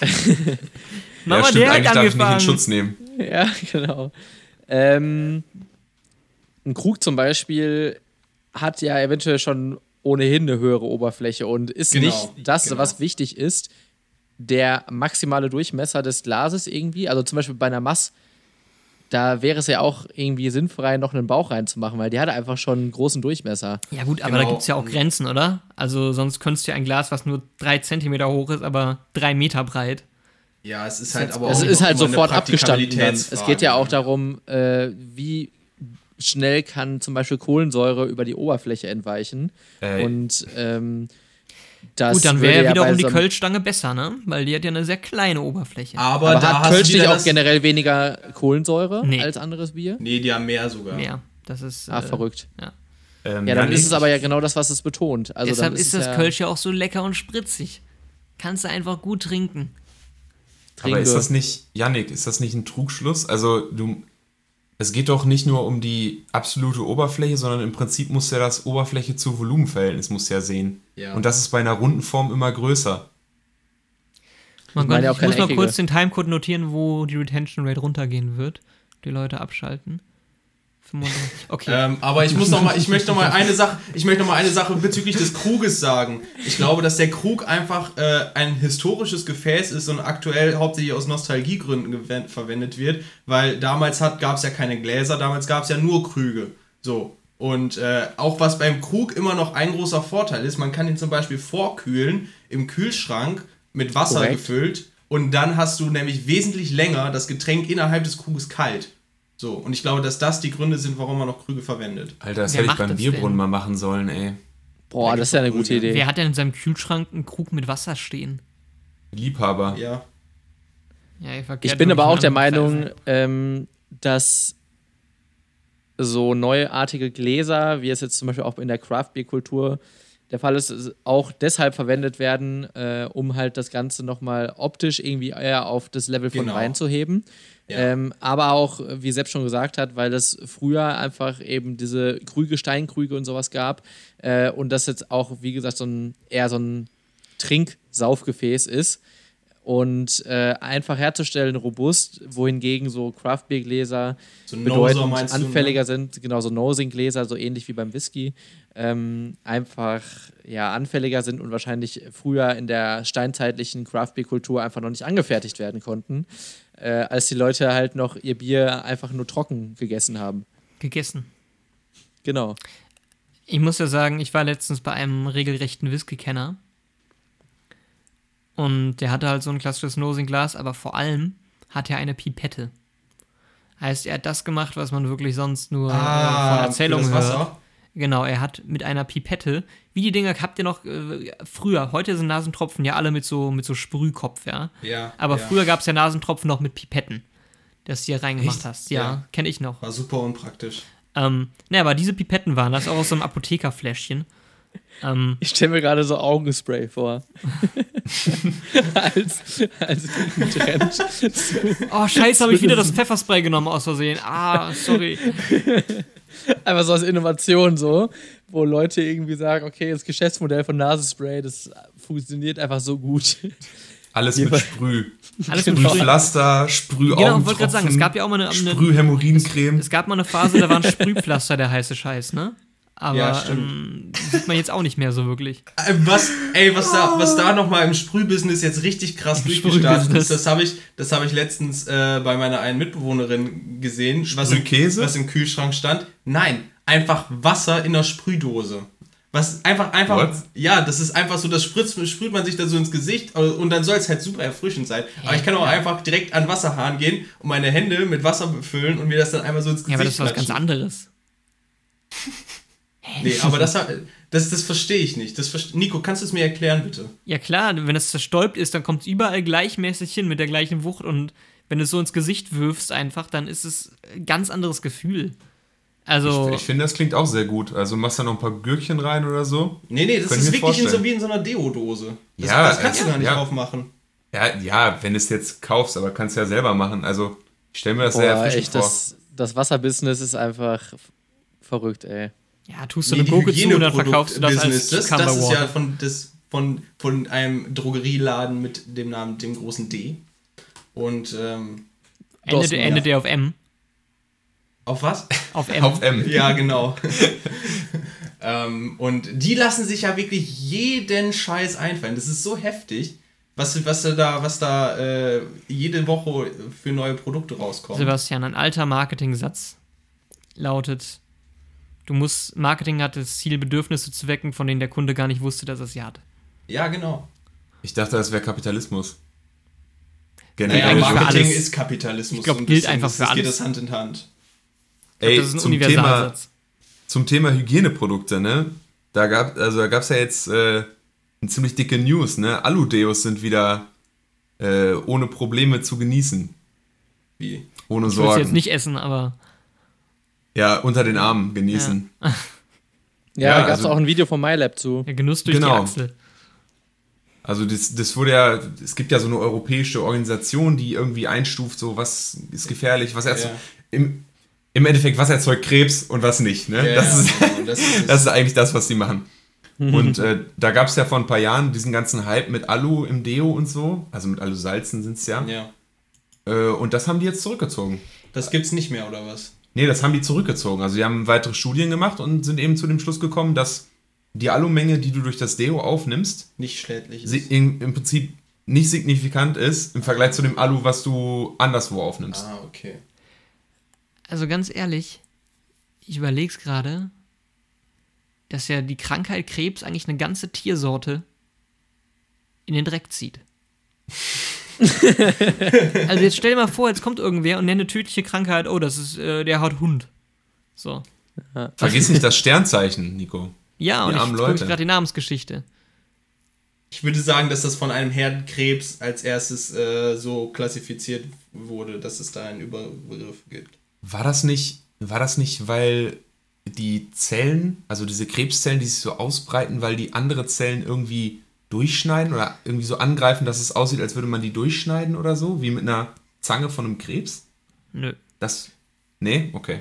Mama, ja, stimmt, der hat eigentlich darf ich nicht in. Schutz nehmen. Ja, genau. Ähm, ein Krug zum Beispiel hat ja eventuell schon ohnehin eine höhere Oberfläche und ist Genau, nicht das, genau. was wichtig ist, der maximale Durchmesser des Glases irgendwie. Also zum Beispiel bei einer Mass, da wäre es ja auch irgendwie sinnfrei, noch einen Bauch reinzumachen, weil die hat einfach schon einen großen Durchmesser. Ja gut, aber Genau. da gibt es ja auch Grenzen, oder? Also sonst könntest du ja ein Glas, was nur drei Zentimeter hoch ist, aber drei Meter breit. Ja, es ist halt aber Es auch ist halt sofort abgestanden. Dann. Es geht ja auch darum, äh, wie schnell kann zum Beispiel Kohlensäure über die Oberfläche entweichen. Äh, Und ähm, das gut, dann wäre ja wiederum die so einem- Kölschstange besser, ne? Weil die hat ja eine sehr kleine Oberfläche. Aber, Aber da hat Kölsch du nicht auch generell weniger Kohlensäure Nee. als anderes Bier? Nee, die haben mehr sogar. Mehr. Das ist. Ah, äh, verrückt. ähm, Ja, dann ist es aber ja genau das, was es betont. Also Deshalb dann ist das ja Kölsch ja auch so lecker und spritzig. Kannst du einfach gut trinken. Aber ist Trinke. das nicht, Yannick, ist das nicht ein Trugschluss? Also du, es geht doch nicht nur um die absolute Oberfläche, sondern im Prinzip muss ja das Oberfläche zu Volumenverhältnis muss ja sehen. Ja. Und das ist bei einer runden Form immer größer. Man Gott, ich keine muss mal kurz den Timecode notieren, wo die Retention Rate runtergehen wird. Die Leute abschalten. 35. Okay. Ähm, aber ich muss noch mal, ich möchte noch mal eine Sache, ich möchte noch mal eine Sache bezüglich des Kruges sagen. Ich glaube, dass der Krug einfach äh, ein historisches Gefäß ist und aktuell hauptsächlich aus Nostalgiegründen verwendet wird, weil damals gab es ja keine Gläser, damals gab es ja nur Krüge. So. Und äh, auch was beim Krug immer noch ein großer Vorteil ist, man kann ihn zum Beispiel vorkühlen im Kühlschrank mit Wasser Korrekt. gefüllt und dann hast du nämlich wesentlich länger das Getränk innerhalb des Kruges kalt. So, und ich glaube, dass das die Gründe sind, warum man noch Krüge verwendet. Alter, das Wer hätte ich beim Bierbrunnen denn? mal machen sollen, ey. Boah, das ist ja eine gute Idee. Wer hat denn in seinem Kühlschrank einen Krug mit Wasser stehen? Liebhaber. Ja. Ja, Ich bin aber auch der Meinung, ähm, dass so neuartige Gläser, wie es jetzt zum Beispiel auch in der Craft-Bier-Kultur der Fall ist, ist auch deshalb verwendet werden, äh, um halt das Ganze nochmal optisch irgendwie eher auf das Level von Genau. Wein zu heben. Ja. Ähm, aber auch, wie Sepp schon gesagt hat, weil es früher einfach eben diese Krüge, Steinkrüge und sowas gab äh, und das jetzt auch, wie gesagt, so ein, eher so ein Trinksaufgefäß ist und äh, einfach herzustellen, robust, wohingegen so Craft Beer Gläser So bedeutend meinst du, ne? anfälliger sind, genau so Nosing-Gläser, so ähnlich wie beim Whisky, ähm, einfach ja, anfälliger sind und wahrscheinlich früher in der steinzeitlichen Craft Beer-Kultur einfach noch nicht angefertigt werden konnten, äh, als die Leute halt noch ihr Bier einfach nur trocken gegessen haben. Gegessen. Genau. Ich muss ja sagen, ich war letztens bei einem regelrechten Whisky-Kenner. Und der hatte halt so ein klassisches Nosing-Glas, aber vor allem hat er eine Pipette. Heißt, er hat das gemacht, was man wirklich sonst nur äh, von Ah, Erzählungen für das hört. Wasser? Genau, er hat mit einer Pipette, wie die Dinger habt ihr noch äh, früher, heute sind Nasentropfen ja alle mit so, mit so Sprühkopf, ja. Ja. Aber ja. früher gab es ja Nasentropfen noch mit Pipetten, dass du hier reingemacht Echt? hast. Ja, Ja. kenne ich noch. War super unpraktisch. Ähm, ne, aber diese Pipetten waren das auch aus so einem Apothekerfläschchen. Ähm, Ich stelle mir gerade so Augenspray vor. als als Trend. oh, scheiße, habe ich wieder das Pfefferspray genommen aus Versehen. Ah, sorry. Einfach so als Innovation so, wo Leute irgendwie sagen, okay, das Geschäftsmodell von Nasenspray, das funktioniert einfach so gut. Alles mit Sprüh. Alles mit Sprüh. Sprühpflaster, Sprüh Genau, wollte gerade sagen, es gab ja auch mal eine, eine Sprühhämorrhoidencreme. es gab mal eine Phase, da waren Sprühpflaster der heiße Scheiß, ne? Aber Ja, stimmt. ähm, sieht man jetzt auch nicht mehr so wirklich. Äh, Was, ey, was da, was da nochmal im Sprühbusiness jetzt richtig krass Im durchgestartet ist, das habe ich, das habe ich letztens äh, bei meiner einen Mitbewohnerin gesehen, was im, Sprühkäse? was im Kühlschrank stand. Nein, einfach Wasser in der Sprühdose. Was einfach, einfach, What? ja, das ist einfach so, das spritzt, sprüht man sich da so ins Gesicht äh, und dann soll es halt super erfrischend sein. Aber ich kann auch einfach direkt an den Wasserhahn gehen und meine Hände mit Wasser befüllen und mir das dann einmal so ins Gesicht Ja, aber das ist was ganz anderes. Nee, aber das, das, das verstehe ich nicht. Das verste Nico, kannst du es mir erklären, bitte? Ja klar, wenn es zerstäubt ist, dann kommt es überall gleichmäßig hin mit der gleichen Wucht und wenn du es so ins Gesicht wirfst einfach, dann ist es ein ganz anderes Gefühl. Also, Ich, ich finde, das klingt auch sehr gut. Also machst da noch ein paar Gürkchen rein oder so. Nee, nee, das Könnte ist wirklich in so, wie in so einer Deo-Dose. Das, Ja, das kannst du ja, gar nicht ja. aufmachen. Ja, ja, wenn du es jetzt kaufst, aber kannst du ja selber machen. Also, ich stelle mir das sehr Boah, erfrischend echt, vor. das, das Wasserbusiness ist einfach verrückt, ey. Ja, tust du Nee, eine Gurke zu und dann verkaufst du das als Hygieneprodukt-Business, das, Cucumber das ist ja von, das, von, von einem Drogerieladen mit dem Namen, dem großen D. Und ähm, Endet, Dossen, endet der auf M. auf was? Auf M. Auf M. ja, genau. ähm, und die lassen sich ja wirklich jeden Scheiß einfallen. Das ist so heftig, was, was da, was da äh, jede Woche für neue Produkte rauskommen. Sebastian, ein alter Marketing-Satz lautet: Du musst, Marketing hat das Ziel, Bedürfnisse zu wecken, von denen der Kunde gar nicht wusste, dass er sie hat. Ja, genau. Ich dachte, das wäre Kapitalismus. Naja, eigentlich für Marketing alles. ist Kapitalismus. Ich glaub, so ein gilt bisschen. einfach das, für das geht alles. das Hand in Hand. Ey, das ist ein zum Thema, Universalsatz. zum Thema Hygieneprodukte, ne? Da gab also da gab's ja jetzt äh, eine ziemlich dicke News, ne? Aludeos sind wieder äh, ohne Probleme zu genießen. Wie? Ohne Ich Sorgen. jetzt nicht essen, aber Ja, unter den Armen genießen. Ja, Ja, da gab es also- auch ein Video von MyLab zu. der Genuss durch Genau. die Achsel. Also das, das wurde ja, es gibt ja so eine europäische Organisation, die irgendwie einstuft, so was ist gefährlich, was erzeugt. Ja. Im, Im Endeffekt, was erzeugt Krebs und was nicht. Ne? Ja, das, ja, ist, genau, das ist es. das ist eigentlich das, was die machen. Und äh, da gab es ja vor ein paar Jahren diesen ganzen Hype mit Alu im Deo und so. Also mit Alu-Salzen sind es ja. Ja. Äh, und das haben die jetzt zurückgezogen. Das gibt's nicht mehr, oder was? Nee, das haben die zurückgezogen. Also die haben weitere Studien gemacht und sind eben zu dem Schluss gekommen, dass die Alumenge, die du durch das Deo aufnimmst, Nicht schädlich ist. in, im Prinzip nicht signifikant ist im Vergleich zu dem Alu, was du anderswo aufnimmst. ah, okay. Also ganz ehrlich, ich überlege es gerade, dass ja die Krankheit Krebs eigentlich eine ganze Tiersorte in den Dreck zieht. also jetzt stell dir mal vor, jetzt kommt irgendwer und nennt eine tödliche Krankheit, oh, das ist, äh, der hat Hund. So. Vergiss nicht das Sternzeichen, Nico. Ja, und Die ich gucke Leute. gerade die Namensgeschichte. Ich würde sagen, dass das von einem Herdenkrebs als erstes äh, so klassifiziert wurde, dass es da einen Überbegriff gibt. War das nicht, war das nicht, weil die Zellen, also diese Krebszellen, die sich so ausbreiten, weil die andere Zellen irgendwie durchschneiden oder irgendwie so angreifen, dass es aussieht, als würde man die durchschneiden oder so, wie mit einer Zange von einem Krebs? Nö. Das. Nee? Okay.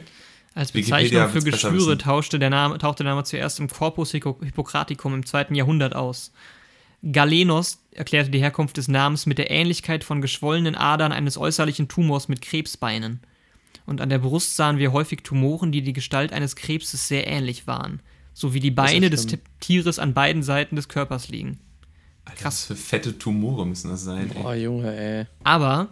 Als Wikipedia Bezeichnung für Geschwüre tauschte der Name, tauchte der Name zuerst im Corpus Hippo- Hippocraticum im zweiten Jahrhundert aus. Galenos erklärte die Herkunft des Namens mit der Ähnlichkeit von geschwollenen Adern eines äußerlichen Tumors mit Krebsbeinen. Und an der Brust sahen wir häufig Tumoren, die die Gestalt eines Krebses sehr ähnlich waren, sowie die Beine des. Tieres an beiden Seiten des Körpers liegen. Alter, Krass. Für fette Tumore müssen das sein? ey. Boah, Junge, ey. Aber,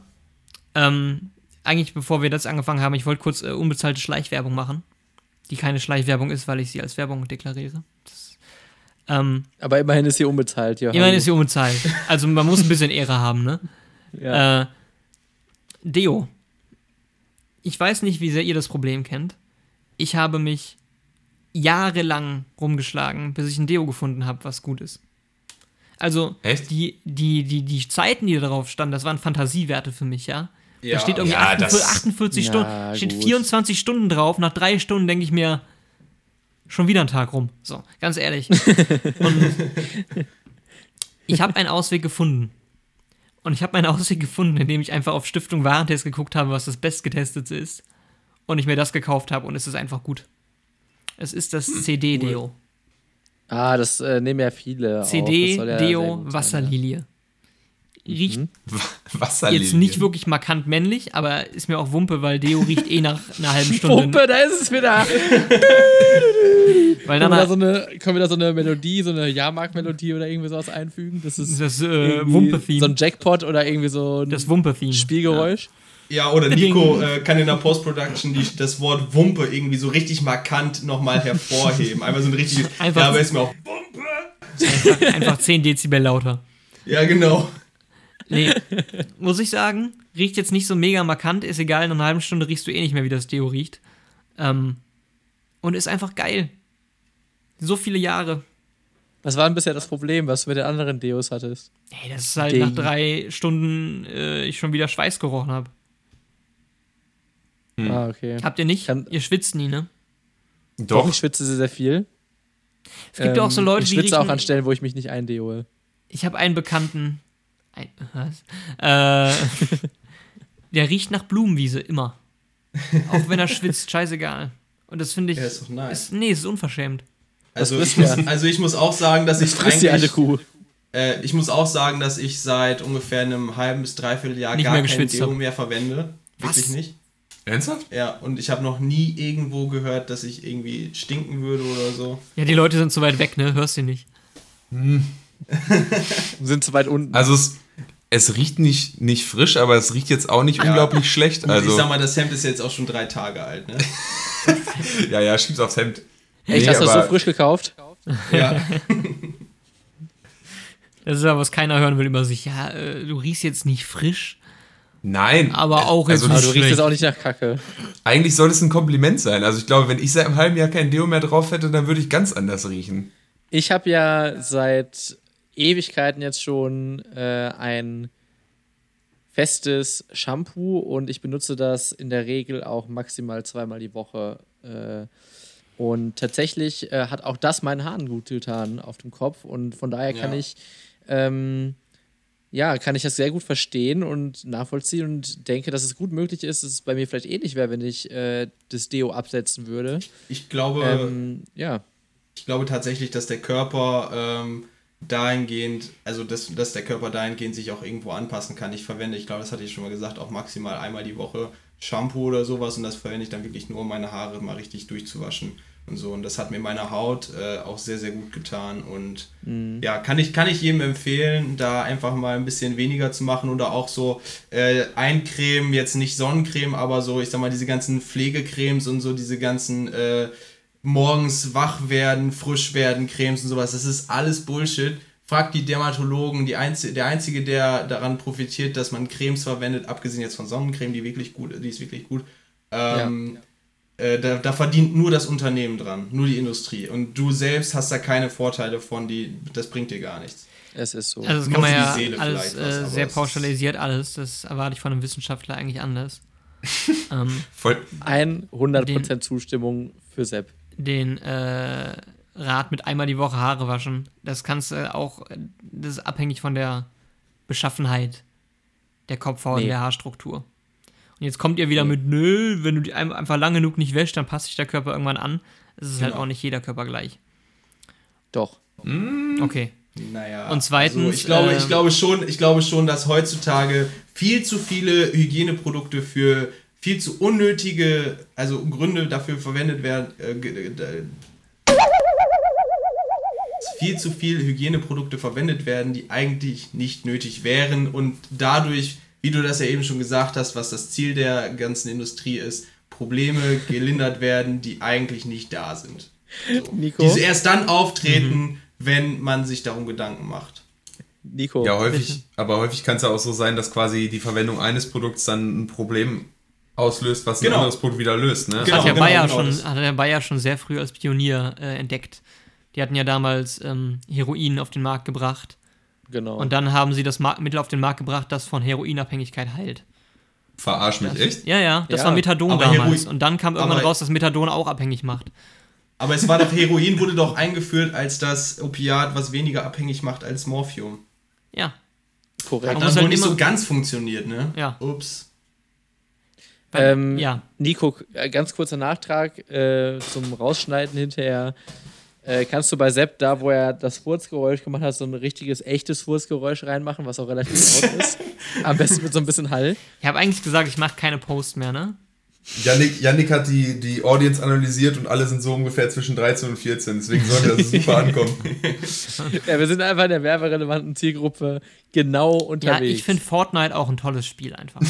ähm, eigentlich bevor wir das angefangen haben, ich wollte kurz äh, unbezahlte Schleichwerbung machen, die keine Schleichwerbung ist, weil ich sie als Werbung deklariere. Das, ähm, Aber immerhin ist sie unbezahlt, ja. immerhin ist sie unbezahlt. Also man muss ein bisschen Ehre haben, ne? Ja. Äh, Deo. Ich weiß nicht, wie sehr ihr das Problem kennt. Ich habe mich jahrelang rumgeschlagen, bis ich ein Deo gefunden habe, was gut ist. Also, Echt? die, die, die, die Zeiten, die da drauf standen, das waren Fantasiewerte für mich, ja? Ja, da steht irgendwie ja, 48, das- 48 Ja, Stunden, steht gut. 24 Stunden drauf. Nach drei Stunden denke ich mir, schon wieder ein Tag rum. So, ganz ehrlich. Und ich habe einen Ausweg gefunden. Und ich habe meinen Ausweg gefunden, indem ich einfach auf Stiftung Warentest geguckt habe, was das bestgetestete ist. Und ich mir das gekauft habe und es ist einfach gut. Es ist das Hm, CD-Deo. Ah, das äh, nehmen ja viele. soll ja sein, Wasserlilie. Riecht Wasserlilie. jetzt nicht wirklich markant männlich, aber ist mir auch Wumpe, weil Deo riecht eh nach einer halben Stunde. Pumpe, da ist es wieder. Weil Können wir, da so eine, können wir da so eine Melodie, so eine Jahrmarkt-Melodie oder irgendwie sowas einfügen? Das ist das äh, Wumpe-Theme. so ein Jackpot oder irgendwie so ein das Wumpe-Theme. Spielgeräusch. Ja, oder Nico äh, kann in der Post-Production das Wort Wumpe irgendwie so richtig markant nochmal hervorheben. Einfach so ein richtig. Einfach- ja, aber ist mir auch. Einfach, einfach 10 Dezibel lauter. Ja, genau. Nee, muss ich sagen, riecht jetzt nicht so mega markant, ist egal, in einer halben Stunde riechst du eh nicht mehr, wie das Deo riecht. Ähm, und ist einfach geil. So viele Jahre. Was war denn bisher das Problem, was du mit den anderen Deos hattest? Hey, das ist halt Ding. nach drei Stunden äh, ich schon wieder Schweiß gerochen habe. Hm. Ah, okay. Habt ihr nicht? Kann- ihr schwitzt nie, ne? Doch, Doch. ich schwitze sehr, sehr viel. Es gibt ja auch so Ähm, Leute, ich die schwitze riechen, auch an Stellen, wo ich mich nicht eindeoe. Ich habe einen Bekannten. Ein, was? Äh, der riecht nach Blumenwiese immer. Auch wenn er schwitzt, scheißegal. Und das finde ich. Ja, ist doch nice. ist, nee, es ist unverschämt. Also ich, muss, also ich muss auch sagen, dass ich frisst die alte eigentlich, Kuh. äh, ich muss auch sagen, dass ich seit ungefähr einem halben bis dreiviertel Jahr Nicht gar mehr kein Deo hab. mehr verwende. Wirklich Was? nicht. Ernsthaft? Ja, und ich habe noch nie irgendwo gehört, dass ich irgendwie stinken würde oder so. Ja, die Leute sind zu weit weg, ne? Hörst du nicht. Sind zu weit unten. Also es, es riecht nicht, nicht frisch, aber es riecht jetzt auch nicht unglaublich schlecht. Und Also, ich sag mal, das Hemd ist jetzt auch schon drei Tage alt, ne? ja, ja, schieb's aufs Hemd. Echt, Nee, hast du das so aber- frisch gekauft? Ja. Das ist ja, was keiner hören will über sich. Ja, äh, du riechst jetzt nicht frisch, Nein. aber auch jetzt Also, Aber nicht du riechst jetzt auch nicht nach Kacke. Eigentlich soll es ein Kompliment sein. Also ich glaube, wenn ich seit einem halben Jahr kein Deo mehr drauf hätte, dann würde ich ganz anders riechen. Ich habe ja seit Ewigkeiten jetzt schon äh, ein festes Shampoo und ich benutze das in der Regel auch maximal zweimal die Woche. Äh, und tatsächlich äh, hat auch das meinen Haaren gut getan auf dem Kopf und von daher kann Ja. ich ähm, ja, kann ich das sehr gut verstehen und nachvollziehen und denke, dass es gut möglich ist, dass es bei mir vielleicht ähnlich wäre, wenn ich äh, das Deo absetzen würde. Ich glaube, Ähm, ja. ich glaube tatsächlich, dass der Körper ähm, dahingehend, also dass, dass der Körper dahingehend sich auch irgendwo anpassen kann. Ich verwende, ich glaube, das hatte ich schon mal gesagt, auch maximal einmal die Woche Shampoo oder sowas und das verwende ich dann wirklich nur, um meine Haare mal richtig durchzuwaschen und so. Und das hat mir meiner Haut äh, auch sehr, sehr gut getan und ja, kann ich, kann ich jedem empfehlen, da einfach mal ein bisschen weniger zu machen oder auch so äh, eincremen, jetzt nicht Sonnencreme, aber so, ich sag mal, diese ganzen Pflegecremes und so, diese ganzen äh, morgens wach werden, frisch werden Cremes und sowas, das ist alles Bullshit. Fragt die Dermatologen, die Einzi der Einzige, der daran profitiert, dass man Cremes verwendet, abgesehen jetzt von Sonnencreme, die wirklich gut, die ist wirklich gut, ähm, äh, da, da verdient nur das Unternehmen dran, nur die Industrie. Und du selbst hast da keine Vorteile von, die, das bringt dir gar nichts. Es ist so. Also das Nur kann man ja Seele alles was, äh, sehr pauschalisiert alles. Das erwarte ich von einem Wissenschaftler eigentlich anders. ähm, Voll. 100% Zustimmung für Sepp. den äh, Rat mit einmal die Woche Haare waschen. Das kannst du auch, das ist abhängig von der Beschaffenheit der Kopfhaut Nee. und der Haarstruktur. Und jetzt kommt ihr wieder mit, nö, wenn du die ein- einfach lange genug nicht wäschst, dann passt sich der Körper irgendwann an. Es ist halt Genau. auch nicht jeder Körper gleich. Doch. Okay. Naja. Und zweitens, also ich, glaube, ähm, ich, glaube schon, ich glaube schon, dass heutzutage viel zu viele Hygieneprodukte für viel zu unnötige, also Gründe dafür verwendet werden. Äh, äh, viel zu viele Hygieneprodukte verwendet werden, die eigentlich nicht nötig wären und dadurch, wie du das ja eben schon gesagt hast, was das Ziel der ganzen Industrie ist, Probleme gelindert werden, die eigentlich nicht da sind. So. Nico? Die erst dann auftreten, wenn man sich darum Gedanken macht. Nico. Ja, häufig, aber häufig kann es ja auch so sein, dass quasi die Verwendung eines Produkts dann ein Problem auslöst, was ein Genau. anderes Produkt wieder löst. Ne? Genau. hat, der genau, Bayer genau schon, das. hat der Bayer schon sehr früh als Pionier äh, entdeckt. Die hatten ja damals ähm, Heroin auf den Markt gebracht. Genau. Und dann haben sie das Mittel auf den Markt gebracht, das von Heroinabhängigkeit heilt. Verarsch mich echt. Ja, ja, das Ja, war Methadon aber damals. Heroin- und dann kam irgendwann aber- raus, dass Methadon auch abhängig macht. Aber es war doch, Heroin wurde doch eingeführt als das Opiat, was weniger abhängig macht als Morphium. Ja. korrekt. Hat dann wohl halt nicht immer- so ganz funktioniert, ne? Ja. Ups. Ähm, ja. Nico, äh, ganz kurzer Nachtrag äh, zum Rausschneiden hinterher. Äh, kannst du bei Sepp, da wo er das Furzgeräusch gemacht hat, so ein richtiges, echtes Furzgeräusch reinmachen, was auch relativ laut ist? Am besten mit so ein bisschen Hall. Ich habe eigentlich gesagt, ich mache keine Post mehr, ne? Yannick, Yannick hat die, die Audience analysiert und alle sind so ungefähr zwischen 13 und 14. Deswegen sollte das super ankommen. Ja, wir sind einfach in der werberelevanten Zielgruppe genau Ja, unterwegs. ich finde Fortnite auch ein tolles Spiel einfach.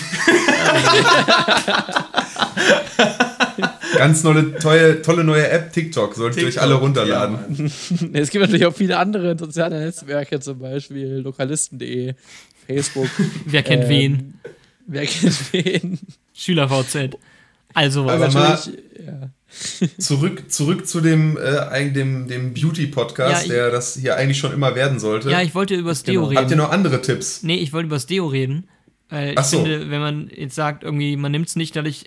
Ganz tolle, tolle, tolle neue App, TikTok, solltet ihr euch alle runterladen. Ja, es gibt natürlich auch viele andere soziale Netzwerke, zum Beispiel lokalisten.de, Facebook. Wer kennt Ähm, wen? Wer kennt wen? SchülerVZ. Also was. Aber mal- Natürlich, ja. Zurück, zurück zu dem, äh, dem, dem Beauty-Podcast, Ja, ich- der das hier eigentlich schon immer werden sollte. Ja, ich wollte über das Deo Genau. Habt ihr reden. noch andere Tipps? Nee, ich wollte über das Deo reden. Weil ich Ach so. finde, wenn man jetzt sagt, irgendwie, man nimmt es nicht, dadurch.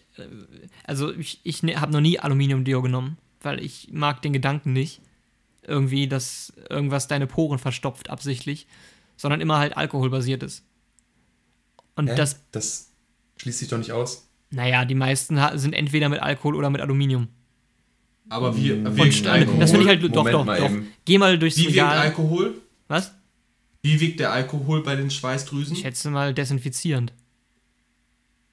Äh, Also, ich, ich ne, habe noch nie Aluminium-Deo genommen, weil ich mag den Gedanken nicht. Irgendwie, dass irgendwas deine Poren verstopft, absichtlich. Sondern immer halt alkoholbasiert ist. Und Hä? das, das schließt sich doch nicht aus. naja, die meisten sind entweder mit Alkohol oder mit Aluminium. Aber wie, Und wie st- Alkohol, das finde ich halt, doch, Moment doch, mal doch. eben. Geh mal durchs wie wirkt Regal. Alkohol? Was? Wie wirkt der Alkohol bei den Schweißdrüsen? Ich schätze mal desinfizierend.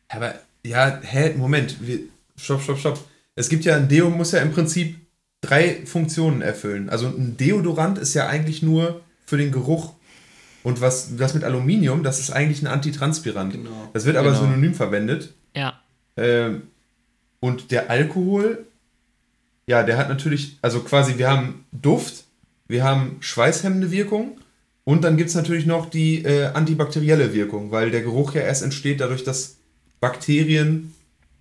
Aber, ja, hä, Moment. Wir, stopp, stopp, stopp. Es gibt ja, ein Deo muss ja im Prinzip drei Funktionen erfüllen. Also ein Deodorant ist ja eigentlich nur für den Geruch. Und was das mit Aluminium, das ist eigentlich ein Antitranspirant. Genau. Das wird aber Genau. synonym verwendet. Ja. Ähm, und der Alkohol, ja, der hat natürlich, also quasi, wir haben Duft, wir haben schweißhemmende Wirkung und dann gibt es natürlich noch die äh, antibakterielle Wirkung, weil der Geruch ja erst entsteht dadurch, dass Bakterien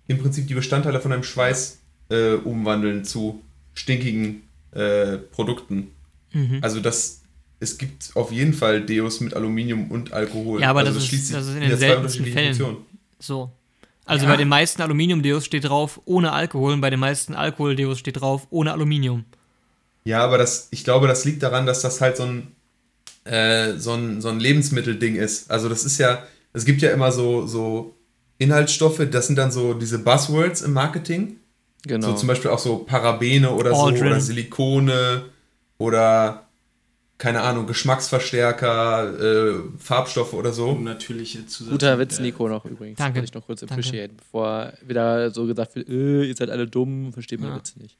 im Prinzip die Bestandteile von einem Schweiß äh, umwandeln zu stinkigen äh, Produkten. Mhm. Also das, es gibt auf jeden Fall Deos mit Aluminium und Alkohol. Ja, aber also das ist- schließt sich das ist in den zwei seltensten Fällen. Funktionen. So. Also Ja. bei den meisten Aluminium-Deos steht drauf ohne Alkohol und bei den meisten Alkohol-Deos steht drauf ohne Aluminium. Ja, aber das, ich glaube, das liegt daran, dass das halt so ein, äh, so ein, so ein Lebensmittelding ist. Also das ist ja, es gibt ja immer so, so Inhaltsstoffe, das sind dann so diese Buzzwords im Marketing. Genau. So zum Beispiel auch so Parabene oder so Aldrin. oder Silikone oder keine Ahnung, Geschmacksverstärker, äh, Farbstoffe oder so. Natürliche Zusatz. Guter Witz, Nico, noch übrigens. Danke. Wollte ich noch kurz Danke. appreciaten, bevor wieder so gesagt wird, äh, ihr seid alle dumm, versteht meine Ja. Witze nicht.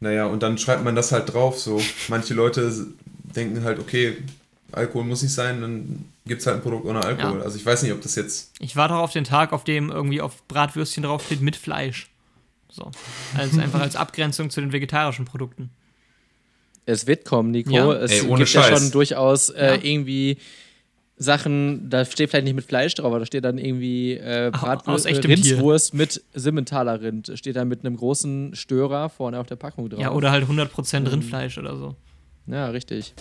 Naja, und dann schreibt man das halt drauf. So, manche Leute denken halt, okay, Alkohol muss nicht sein, dann gibt es halt ein Produkt ohne Alkohol. Ja. Also ich weiß nicht, ob das jetzt. Ich warte auch auf den Tag, auf dem irgendwie auf Bratwürstchen draufsteht mit Fleisch. So. Also einfach als Abgrenzung zu den vegetarischen Produkten. Es wird kommen, Nico. Ja. Es Ey, ohne gibt ja Scheiß. schon durchaus äh, Ja. irgendwie Sachen, da steht vielleicht nicht mit Fleisch drauf, aber da steht dann irgendwie äh, Bratwurst, äh, echtem Tier. Rindswurst mit Simmentaler Rind. Steht dann mit einem großen Störer vorne auf der Packung drauf. Ja, oder halt 100% Mhm. Rindfleisch oder so. Ja, richtig.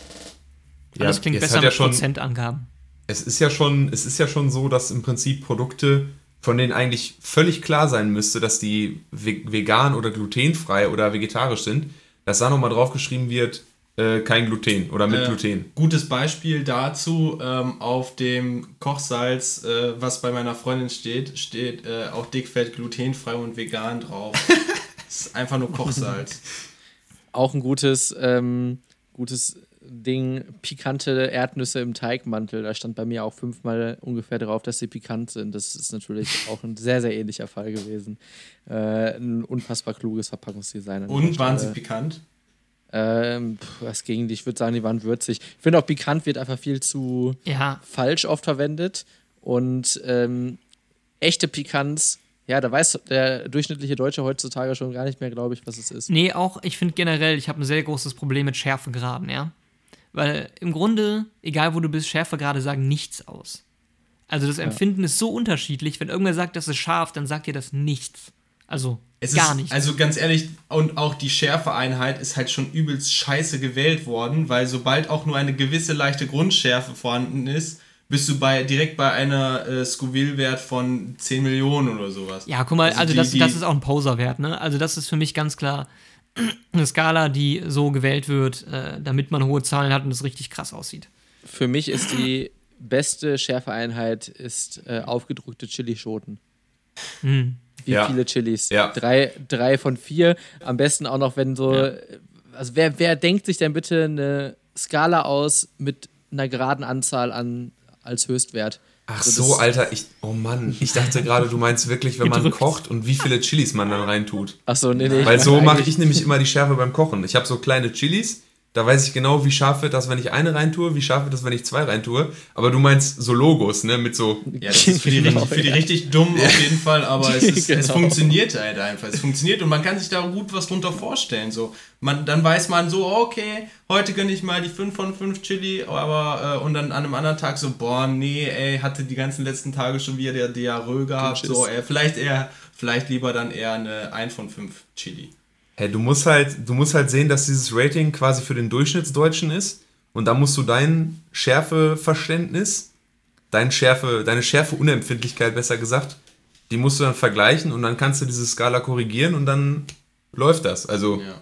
Alles klingt es besser ja mit schon, Prozentangaben. Es ist ja schon, es ist ja schon so, dass im Prinzip Produkte von denen eigentlich völlig klar sein müsste, dass die ve- vegan oder glutenfrei oder vegetarisch sind, dass da nochmal draufgeschrieben wird, äh, kein Gluten oder mit Äh, Gluten. Gutes Beispiel dazu, ähm, auf dem Kochsalz, äh, was bei meiner Freundin steht, steht äh, auch dickfett, glutenfrei und vegan drauf. das ist einfach nur Kochsalz. Auch ein gutes, ähm, gutes Ding, pikante Erdnüsse im Teigmantel. Da stand bei mir auch fünfmal ungefähr drauf, dass sie pikant sind. Das ist natürlich auch ein sehr, sehr ähnlicher Fall gewesen. Äh, ein unfassbar kluges Verpackungsdesign. Und waren sie pikant? Ähm, pff, was ging? Ich würde sagen, die waren würzig. Ich finde auch pikant wird einfach viel zu Ja, falsch oft verwendet. Und ähm, echte Pikanz, ja, da weiß der durchschnittliche Deutsche heutzutage schon gar nicht mehr, glaube ich, was es ist. Nee, auch, ich finde generell, ich habe ein sehr großes Problem mit Schärfegraden, ja. Weil im Grunde, egal wo du bist, Schärfegrade sagen nichts aus. Also das Empfinden ist so unterschiedlich. Wenn irgendwer sagt, das ist scharf, dann sagt dir das nichts. Also Es gar ist, nichts. Also ganz ehrlich, und auch die Schärfeeinheit ist halt schon übelst scheiße gewählt worden, weil sobald auch nur eine gewisse leichte Grundschärfe vorhanden ist, bist du bei, direkt bei einer äh, Scoville-Wert von 10 Millionen oder sowas. ja, guck mal, also, die- das, die- das ist auch ein Poserwert, ne? Also das ist für mich ganz klar eine Skala, die so gewählt wird, äh, damit man hohe Zahlen hat und es richtig krass aussieht. Für mich ist die beste Schärfeeinheit ist äh, aufgedrückte Chilischoten. Hm. Wie Ja. viele Chilis? Ja. Drei, drei von vier. Am besten auch noch, wenn so. Also, wer, wer denkt sich denn bitte eine Skala aus mit einer geraden Anzahl an als Höchstwert? Ach So, so, Alter, ich, oh Mann, ich dachte gerade, du meinst wirklich, wenn man Gedrückt. kocht und wie viele Chilis man dann reintut. Achso, nee, nee. Weil ich so mache ich nämlich immer die Schärfe beim Kochen. Ich habe so kleine Chilis, da weiß ich genau, wie scharf wird das, wenn ich eine reintue, wie scharf wird das, wenn ich zwei reintue. Aber du meinst so Logos, ne, mit so, Ja, das ist für die, Genau, richtig, für die richtig dumm auf jeden Fall, aber es, ist, es Genau. funktioniert halt einfach. Es funktioniert und man kann sich da gut was drunter vorstellen. So, man, dann weiß man so, okay, heute gönne ich mal die 5 von 5 Chili, aber äh, und dann an einem anderen Tag so, boah, nee, ey, hatte die ganzen letzten Tage schon wieder der Diarrhoe gehabt. So, ey, vielleicht eher, vielleicht lieber dann eher eine 1 von 5 Chili. Hey, du musst halt, du musst halt sehen, dass dieses Rating quasi für den Durchschnittsdeutschen ist. Und da musst du dein Schärfeverständnis, dein Schärfe, deine Schärfeunempfindlichkeit, besser gesagt, die musst du dann vergleichen und dann kannst du diese Skala korrigieren und dann läuft das. Also, Ja.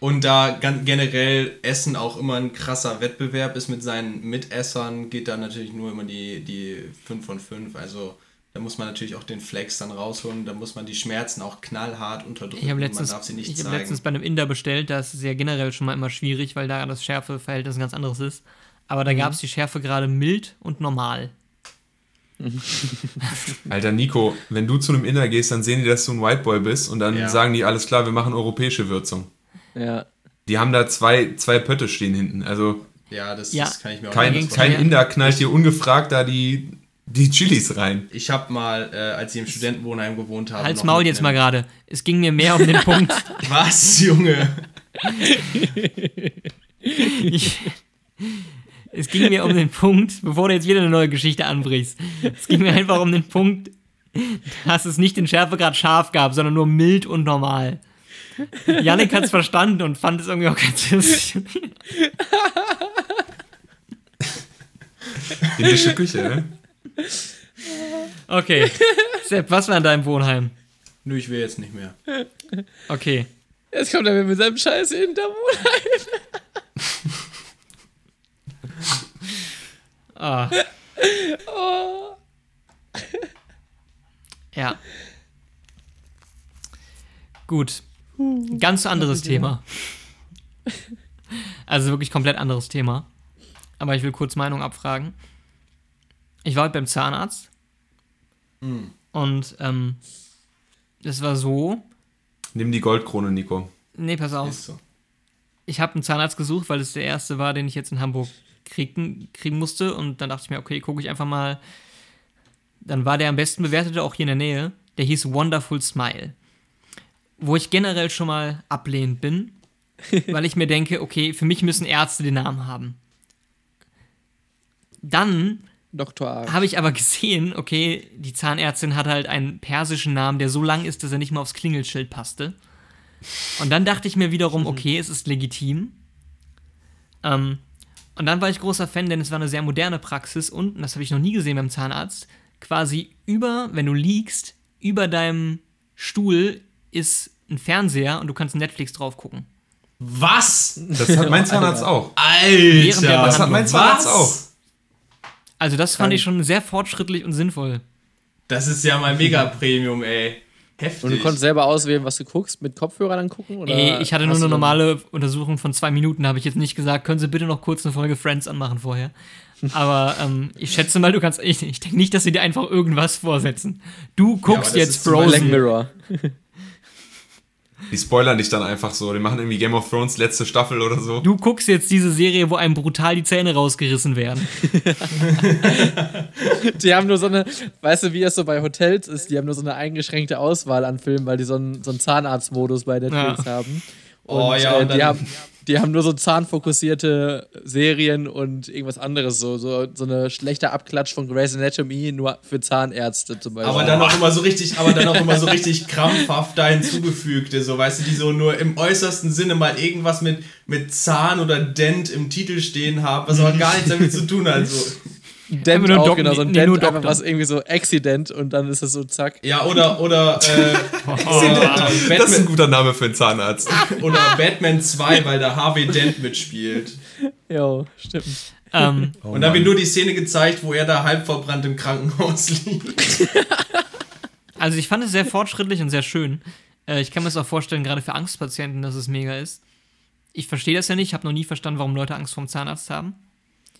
Und da generell Essen auch immer ein krasser Wettbewerb ist mit seinen Mitessern, geht da natürlich nur immer die, die 5 von 5. Also da muss man natürlich auch den Flex dann rausholen, da muss man die Schmerzen auch knallhart unterdrücken. Ich habe man letztens, darf sie nicht ich hab letztens bei einem Inder bestellt, da ist es ja generell schon mal immer schwierig, weil da das Schärfeverhältnis ein ganz anderes ist. Aber Mhm. da gab es die Schärfe gerade mild und normal. Alter Nico, wenn du zu einem Inner gehst, dann sehen die, dass du ein White Boy bist und dann Ja. sagen die, alles klar, wir machen europäische Würzung. Ja. Die haben da zwei, zwei Pötte stehen hinten. Also ja, das, Ja. das kann ich mir auch kein, kein Inder knallt dir ungefragt da die, die Chilis rein. Ich habe mal, äh, als ich im Studentenwohnheim gewohnt habe. Halt's Maul jetzt mal gerade. Es ging mir mehr um den Punkt. Was, Junge? Ich, es ging mir um den Punkt, bevor du jetzt wieder eine neue Geschichte anbrichst. Es ging mir einfach um den Punkt, dass es nicht den Schärfegrad scharf gab, sondern nur mild und normal. Yannick hat's verstanden und fand es irgendwie auch ganz lustig. Indische Küche, ne? Okay. Sepp, was war in deinem Wohnheim? Nö, ich will jetzt nicht mehr. Okay. Jetzt kommt er mit seinem Scheiß Hinterwohnheim. Ah. Ja. Gut. Ganz anderes Thema. Also wirklich komplett anderes Thema. Aber ich will kurz Meinung abfragen. Ich war heute beim Zahnarzt. Und ähm, es war so. Nimm die Goldkrone, Nico. Nee, pass auf. Ist so. ich habe einen Zahnarzt gesucht, weil es der erste war, den ich jetzt in Hamburg kriegen, kriegen musste. Und dann dachte ich mir, okay, gucke ich einfach mal. Dann war der am besten bewertete auch hier in der Nähe. Der hieß Wonderful Smile. Wo ich generell schon mal ablehnend bin, weil ich mir denke, okay, für mich müssen Ärzte den Namen haben. Dann Dr. A. habe ich aber gesehen, okay, die Zahnärztin hat halt einen persischen Namen, der so lang ist, dass er nicht mal aufs Klingelschild passte. Und dann dachte ich mir wiederum, okay, es ist legitim. Ähm, und dann war ich großer Fan, denn es war eine sehr moderne Praxis und, und das habe ich noch nie gesehen beim Zahnarzt, quasi über, wenn du liegst, über deinem Stuhl ist ein Fernseher und du kannst Netflix drauf gucken. Was? Das hat mein Zahnarzt auch. Alter! Das hat mein Zahnarzt auch. Also das fand ich schon sehr fortschrittlich und sinnvoll. Das ist ja mal mega Premium, ey. Heftig. Und du konntest selber auswählen, was du guckst, mit Kopfhörer dann gucken? Oder Ey, ich hatte nur eine normale Untersuchung von zwei Minuten, habe ich jetzt nicht gesagt. Können Sie bitte noch kurz eine Folge Friends anmachen vorher? Aber ähm, ich schätze mal, du kannst. Ich, ich denke nicht, dass sie dir einfach irgendwas vorsetzen. Du guckst das jetzt Beispiel- Black Frozen. Mirror. Die spoilern dich dann einfach so. Die machen irgendwie Game of Thrones letzte Staffel oder so. Du guckst jetzt diese Serie, wo einem brutal die Zähne rausgerissen werden. Die haben nur so eine, weißt du, wie es so bei Hotels ist, die haben nur so eine eingeschränkte Auswahl an Filmen, weil die so einen, so einen Zahnarztmodus bei Netflix Ja. haben. Oh ja, äh, und die, dann- haben, die haben nur so zahnfokussierte Serien und irgendwas anderes, so, so, so eine schlechte Abklatsch von Grey's Anatomy, nur für Zahnärzte zum Beispiel. aber dann auch immer so richtig, aber dann auch immer so richtig krampfhaft da hinzugefügte, so weißt du, die so nur im äußersten Sinne mal irgendwas mit, mit Zahn oder Dent im Titel stehen haben, was aber gar nichts damit zu tun hat. So. Dent nur auch, Doc- genau, so ein nee, Dent, nur einfach Doktor. was irgendwie so Accident und dann ist es so zack. Ja, oder, oder, äh, oder, Das ist ein Batman, guter Name für einen Zahnarzt. oder Batman 2, weil da Harvey Dent mitspielt. Jo, stimmt. ähm, und dann wird nur die Szene gezeigt, wo er da halb verbrannt im Krankenhaus liegt. also ich fand es sehr fortschrittlich und sehr schön. Äh, ich kann mir das auch vorstellen, gerade für Angstpatienten, dass es mega ist. Ich verstehe das ja nicht, habe noch nie verstanden, warum Leute Angst vorm Zahnarzt haben.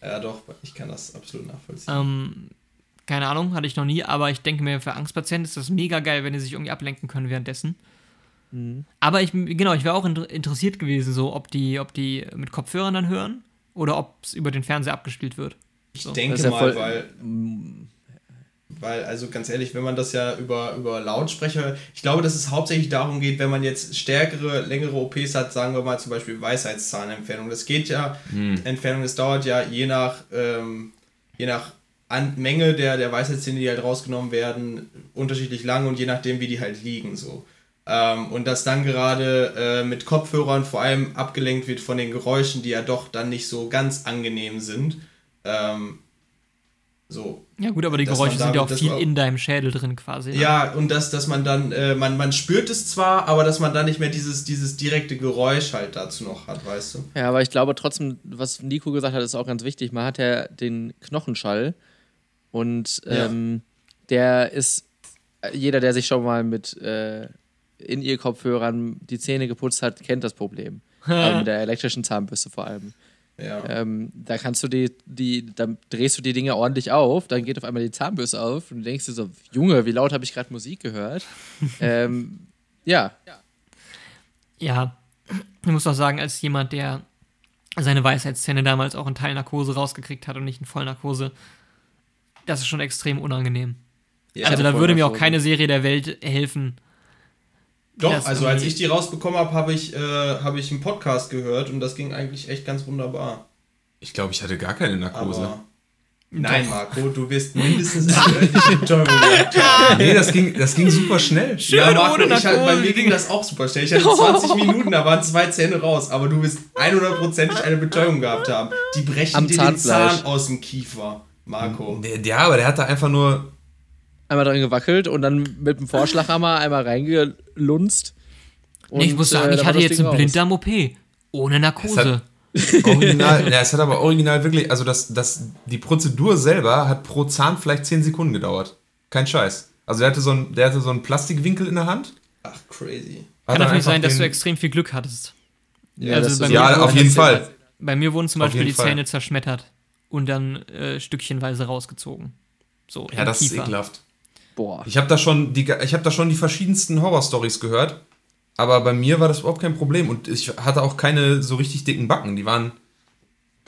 Ja, doch, ich kann das absolut nachvollziehen. Ähm, keine Ahnung, hatte ich noch nie, aber ich denke mir, für Angstpatienten ist das mega geil, wenn die sich irgendwie ablenken können währenddessen. Aber ich, genau, ich wäre auch inter interessiert gewesen, so, ob die, ob die mit Kopfhörern dann hören oder ob es über den Fernseher abgespielt wird. Ich So. denke ja mal, voll- weil, weil, also ganz ehrlich, wenn man das ja über, über Lautsprecher, ich glaube, dass es hauptsächlich darum geht, wenn man jetzt stärkere, längere OPs hat, sagen wir mal zum Beispiel Weisheitszahnentfernung. Das geht ja, Entfernung, das dauert ja je nach, ähm, je nach An Menge der, der Weisheitszähne, die halt rausgenommen werden, unterschiedlich lang und je nachdem, wie die halt liegen, so. Ähm, und dass dann gerade äh, mit Kopfhörern vor allem abgelenkt wird von den Geräuschen, die ja doch dann nicht so ganz angenehm sind. Ähm, so. Ja, gut, aber die Dass Geräusche sind ja auch damit- viel man- in deinem Schädel drin quasi. ne? Ja, und dass, dass man dann, äh, man, man spürt es zwar, aber dass man dann nicht mehr dieses, dieses direkte Geräusch halt dazu noch hat, weißt du? Ja, aber ich glaube trotzdem, was Nico gesagt hat, ist auch ganz wichtig. Man hat ja den Knochenschall und Ja. ähm, der ist, jeder, der sich schon mal mit äh, in ihr Kopfhörern die Zähne geputzt hat, kennt das Problem. Aber mit der elektrischen Zahnbürste vor allem. Ja. Ähm, da kannst du die, die, dann drehst du die Dinge ordentlich auf, dann geht auf einmal die Zahnbürste auf und du denkst dir so, Junge, wie laut habe ich gerade Musik gehört? ähm, ja, Ja, ich muss auch sagen, als jemand, der seine Weisheitszähne damals auch in Teilnarkose rausgekriegt hat und nicht in Vollnarkose, das ist schon extrem unangenehm. ja. also da würde mir auch keine Serie der Welt helfen. Doch, also als ich die rausbekommen habe, habe ich, äh, hab ich einen Podcast gehört und das ging eigentlich echt ganz wunderbar. Ich glaube, ich hatte gar keine Narkose. Aber. Nein, Marco, du wirst mindestens eine örtliche Betäubung gehabt haben. Nee, das ging, das ging super schnell. Ja, Marco, ohne ich halt, bei mir ging das auch super schnell. Ich hatte 20 Minuten, da waren zwei Zähne raus, aber du wirst 100%ig eine Betäubung gehabt haben. Die brechen Am dir den Zahnfleisch. Zahn aus dem Kiefer, Marco. Ja, aber der hat da einfach nur. einmal drin gewackelt und dann mit dem Vorschlaghammer einmal reingelunzt. Nee, ich muss Und, sagen, äh, ich hatte jetzt einen. Blinddarm-OP. Ohne Narkose. Original, ja, es hat aber original wirklich, also das, das, die Prozedur selber hat pro Zahn vielleicht 10 Sekunden gedauert. Kein Scheiß. Also der hatte so einen, der hatte so einen Plastikwinkel in der Hand. Ach, crazy. Hat Kann natürlich sein, dass du extrem viel Glück hattest. Ja, Also das bei ist- mir Ja, auf jeden Fall. Bei mir wurden zum Auf Beispiel die Fall. Zähne zerschmettert und dann äh, stückchenweise rausgezogen. So, Ja, das ist Kiefer. ekelhaft. Boah. Ich habe da schon die, ich habe da schon die verschiedensten Horrorstories gehört, aber bei mir war das überhaupt kein Problem und ich hatte auch keine so richtig dicken Backen. Die waren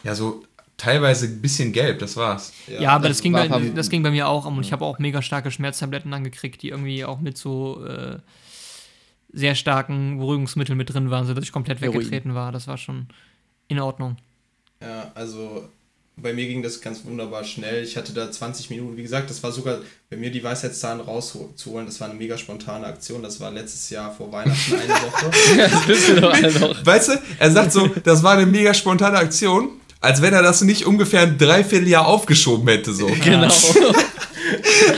ja so teilweise ein bisschen gelb. Das war's. Ja, aber das ging, war bei, ein paar- das ging bei mir auch und ich habe auch mega starke Schmerztabletten angekriegt, die irgendwie auch mit so äh, sehr starken Beruhigungsmitteln mit drin waren, sodass ich komplett Heroin. weggetreten war. Das war schon in Ordnung. Ja, also bei mir ging das ganz wunderbar schnell. Ich hatte da 20 Minuten, wie gesagt, das war sogar bei mir die Weisheitszahlen rauszuholen. Das war eine mega spontane Aktion. Das war letztes Jahr vor Weihnachten eine Woche. Das wissen wir doch alle noch. Weißt du, er sagt so, das war eine mega spontane Aktion als wenn er das nicht ungefähr ein Dreivierteljahr aufgeschoben hätte. So. Genau.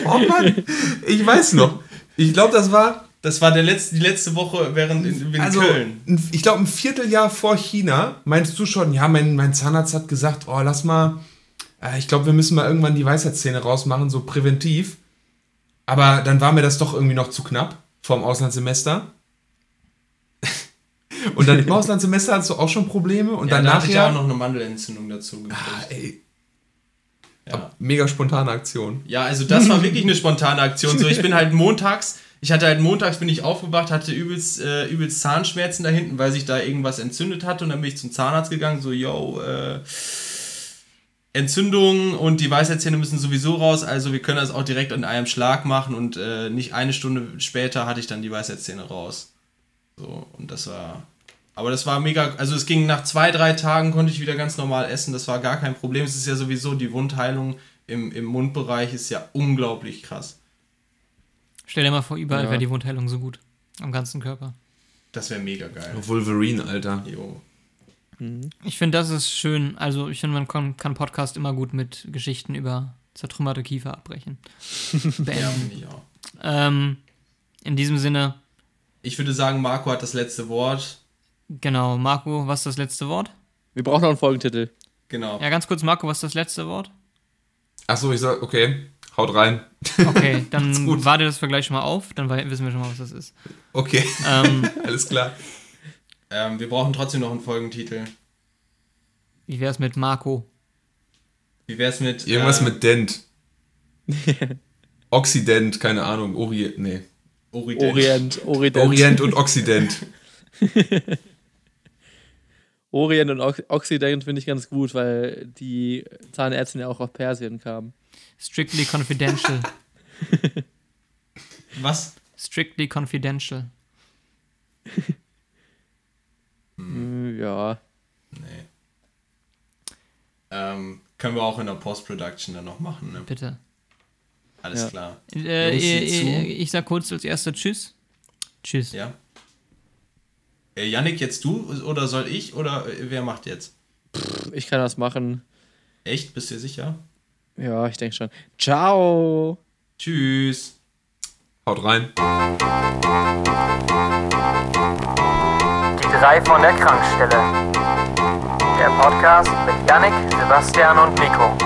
Oh Mann, ich weiß noch. Ich glaube, das war Das war der letzte, die letzte Woche während in, in also, Köln. ich glaube, ein Vierteljahr vor China meinst du schon, ja, mein, mein Zahnarzt hat gesagt, oh, lass mal, äh, ich glaube, wir müssen mal irgendwann die Weisheitszähne rausmachen, so präventiv. Aber dann war mir das doch irgendwie noch zu knapp vorm Auslandssemester. Und dann im Auslandssemester hattest du auch schon Probleme und Ja, dann da hatte ich ja auch noch eine Mandelentzündung dazu gekriegt. Ah, ey, ja. mega spontane Aktion. Ja, also das war wirklich eine spontane Aktion. So, ich bin halt montags, ich hatte halt montags bin ich aufgewacht, hatte übelst, äh, übelst Zahnschmerzen da hinten, weil sich da irgendwas entzündet hatte und dann bin ich zum Zahnarzt gegangen, so, yo, äh, Entzündung und die Weisheitszähne müssen sowieso raus, also wir können das auch direkt in einem Schlag machen und äh, nicht eine Stunde später hatte ich dann die Weisheitszähne raus. So, und das war. Aber das war mega, also es ging nach zwei, drei Tagen konnte ich wieder ganz normal essen, das war gar kein Problem. Es ist ja sowieso, die Wundheilung im, im Mundbereich ist ja unglaublich krass. Stell dir mal vor, überall Ja. wäre die Wundheilung so gut. Am ganzen Körper. Das wäre mega geil. Wolverine, Alter. Jo. Ich finde, das ist schön. Also, ich finde, man kann, kann Podcast immer gut mit Geschichten über zertrümmerte Kiefer abbrechen. Ja, Beenden. finde ich auch. ähm, in diesem Sinne, Ich würde sagen, Marco hat das letzte Wort. genau, Marco, was ist das letzte Wort? Wir brauchen noch einen Folgentitel. Genau. Ja, ganz kurz, Marco, was ist das letzte Wort? Achso, ich sag, okay, haut rein. Okay, dann gut. warte das Vergleich schon mal auf, dann wissen wir schon mal, was das ist. Okay, Ähm, alles klar. Ähm, wir brauchen trotzdem noch einen Folgentitel. wie wär's mit Marco? Wie wär's mit. Irgendwas äh, mit Dent. Occident, keine Ahnung, Orient, nee. Orient. Orient, Orient, Orient und Occident. Orient und Occident finde ich ganz gut, weil die Zahnärztin ja auch aus Persien kam. Strictly confidential. Was? Strictly confidential. Hm, Ja. Nee. Ähm, können wir auch in der Post-Production dann noch machen, ne? Bitte. Alles Ja. klar. Äh, ich, sieh zu. ich, sag kurz als erster Tschüss. Tschüss. Ja. Äh, Yannick, jetzt du oder soll ich oder äh, wer macht jetzt? Ich kann das machen. Echt? Bist du dir sicher? Ja, ich denke schon. Ciao. Tschüss. Haut rein. Die drei von der Krankstelle. Der Podcast mit Yannick, Sebastian und Nico.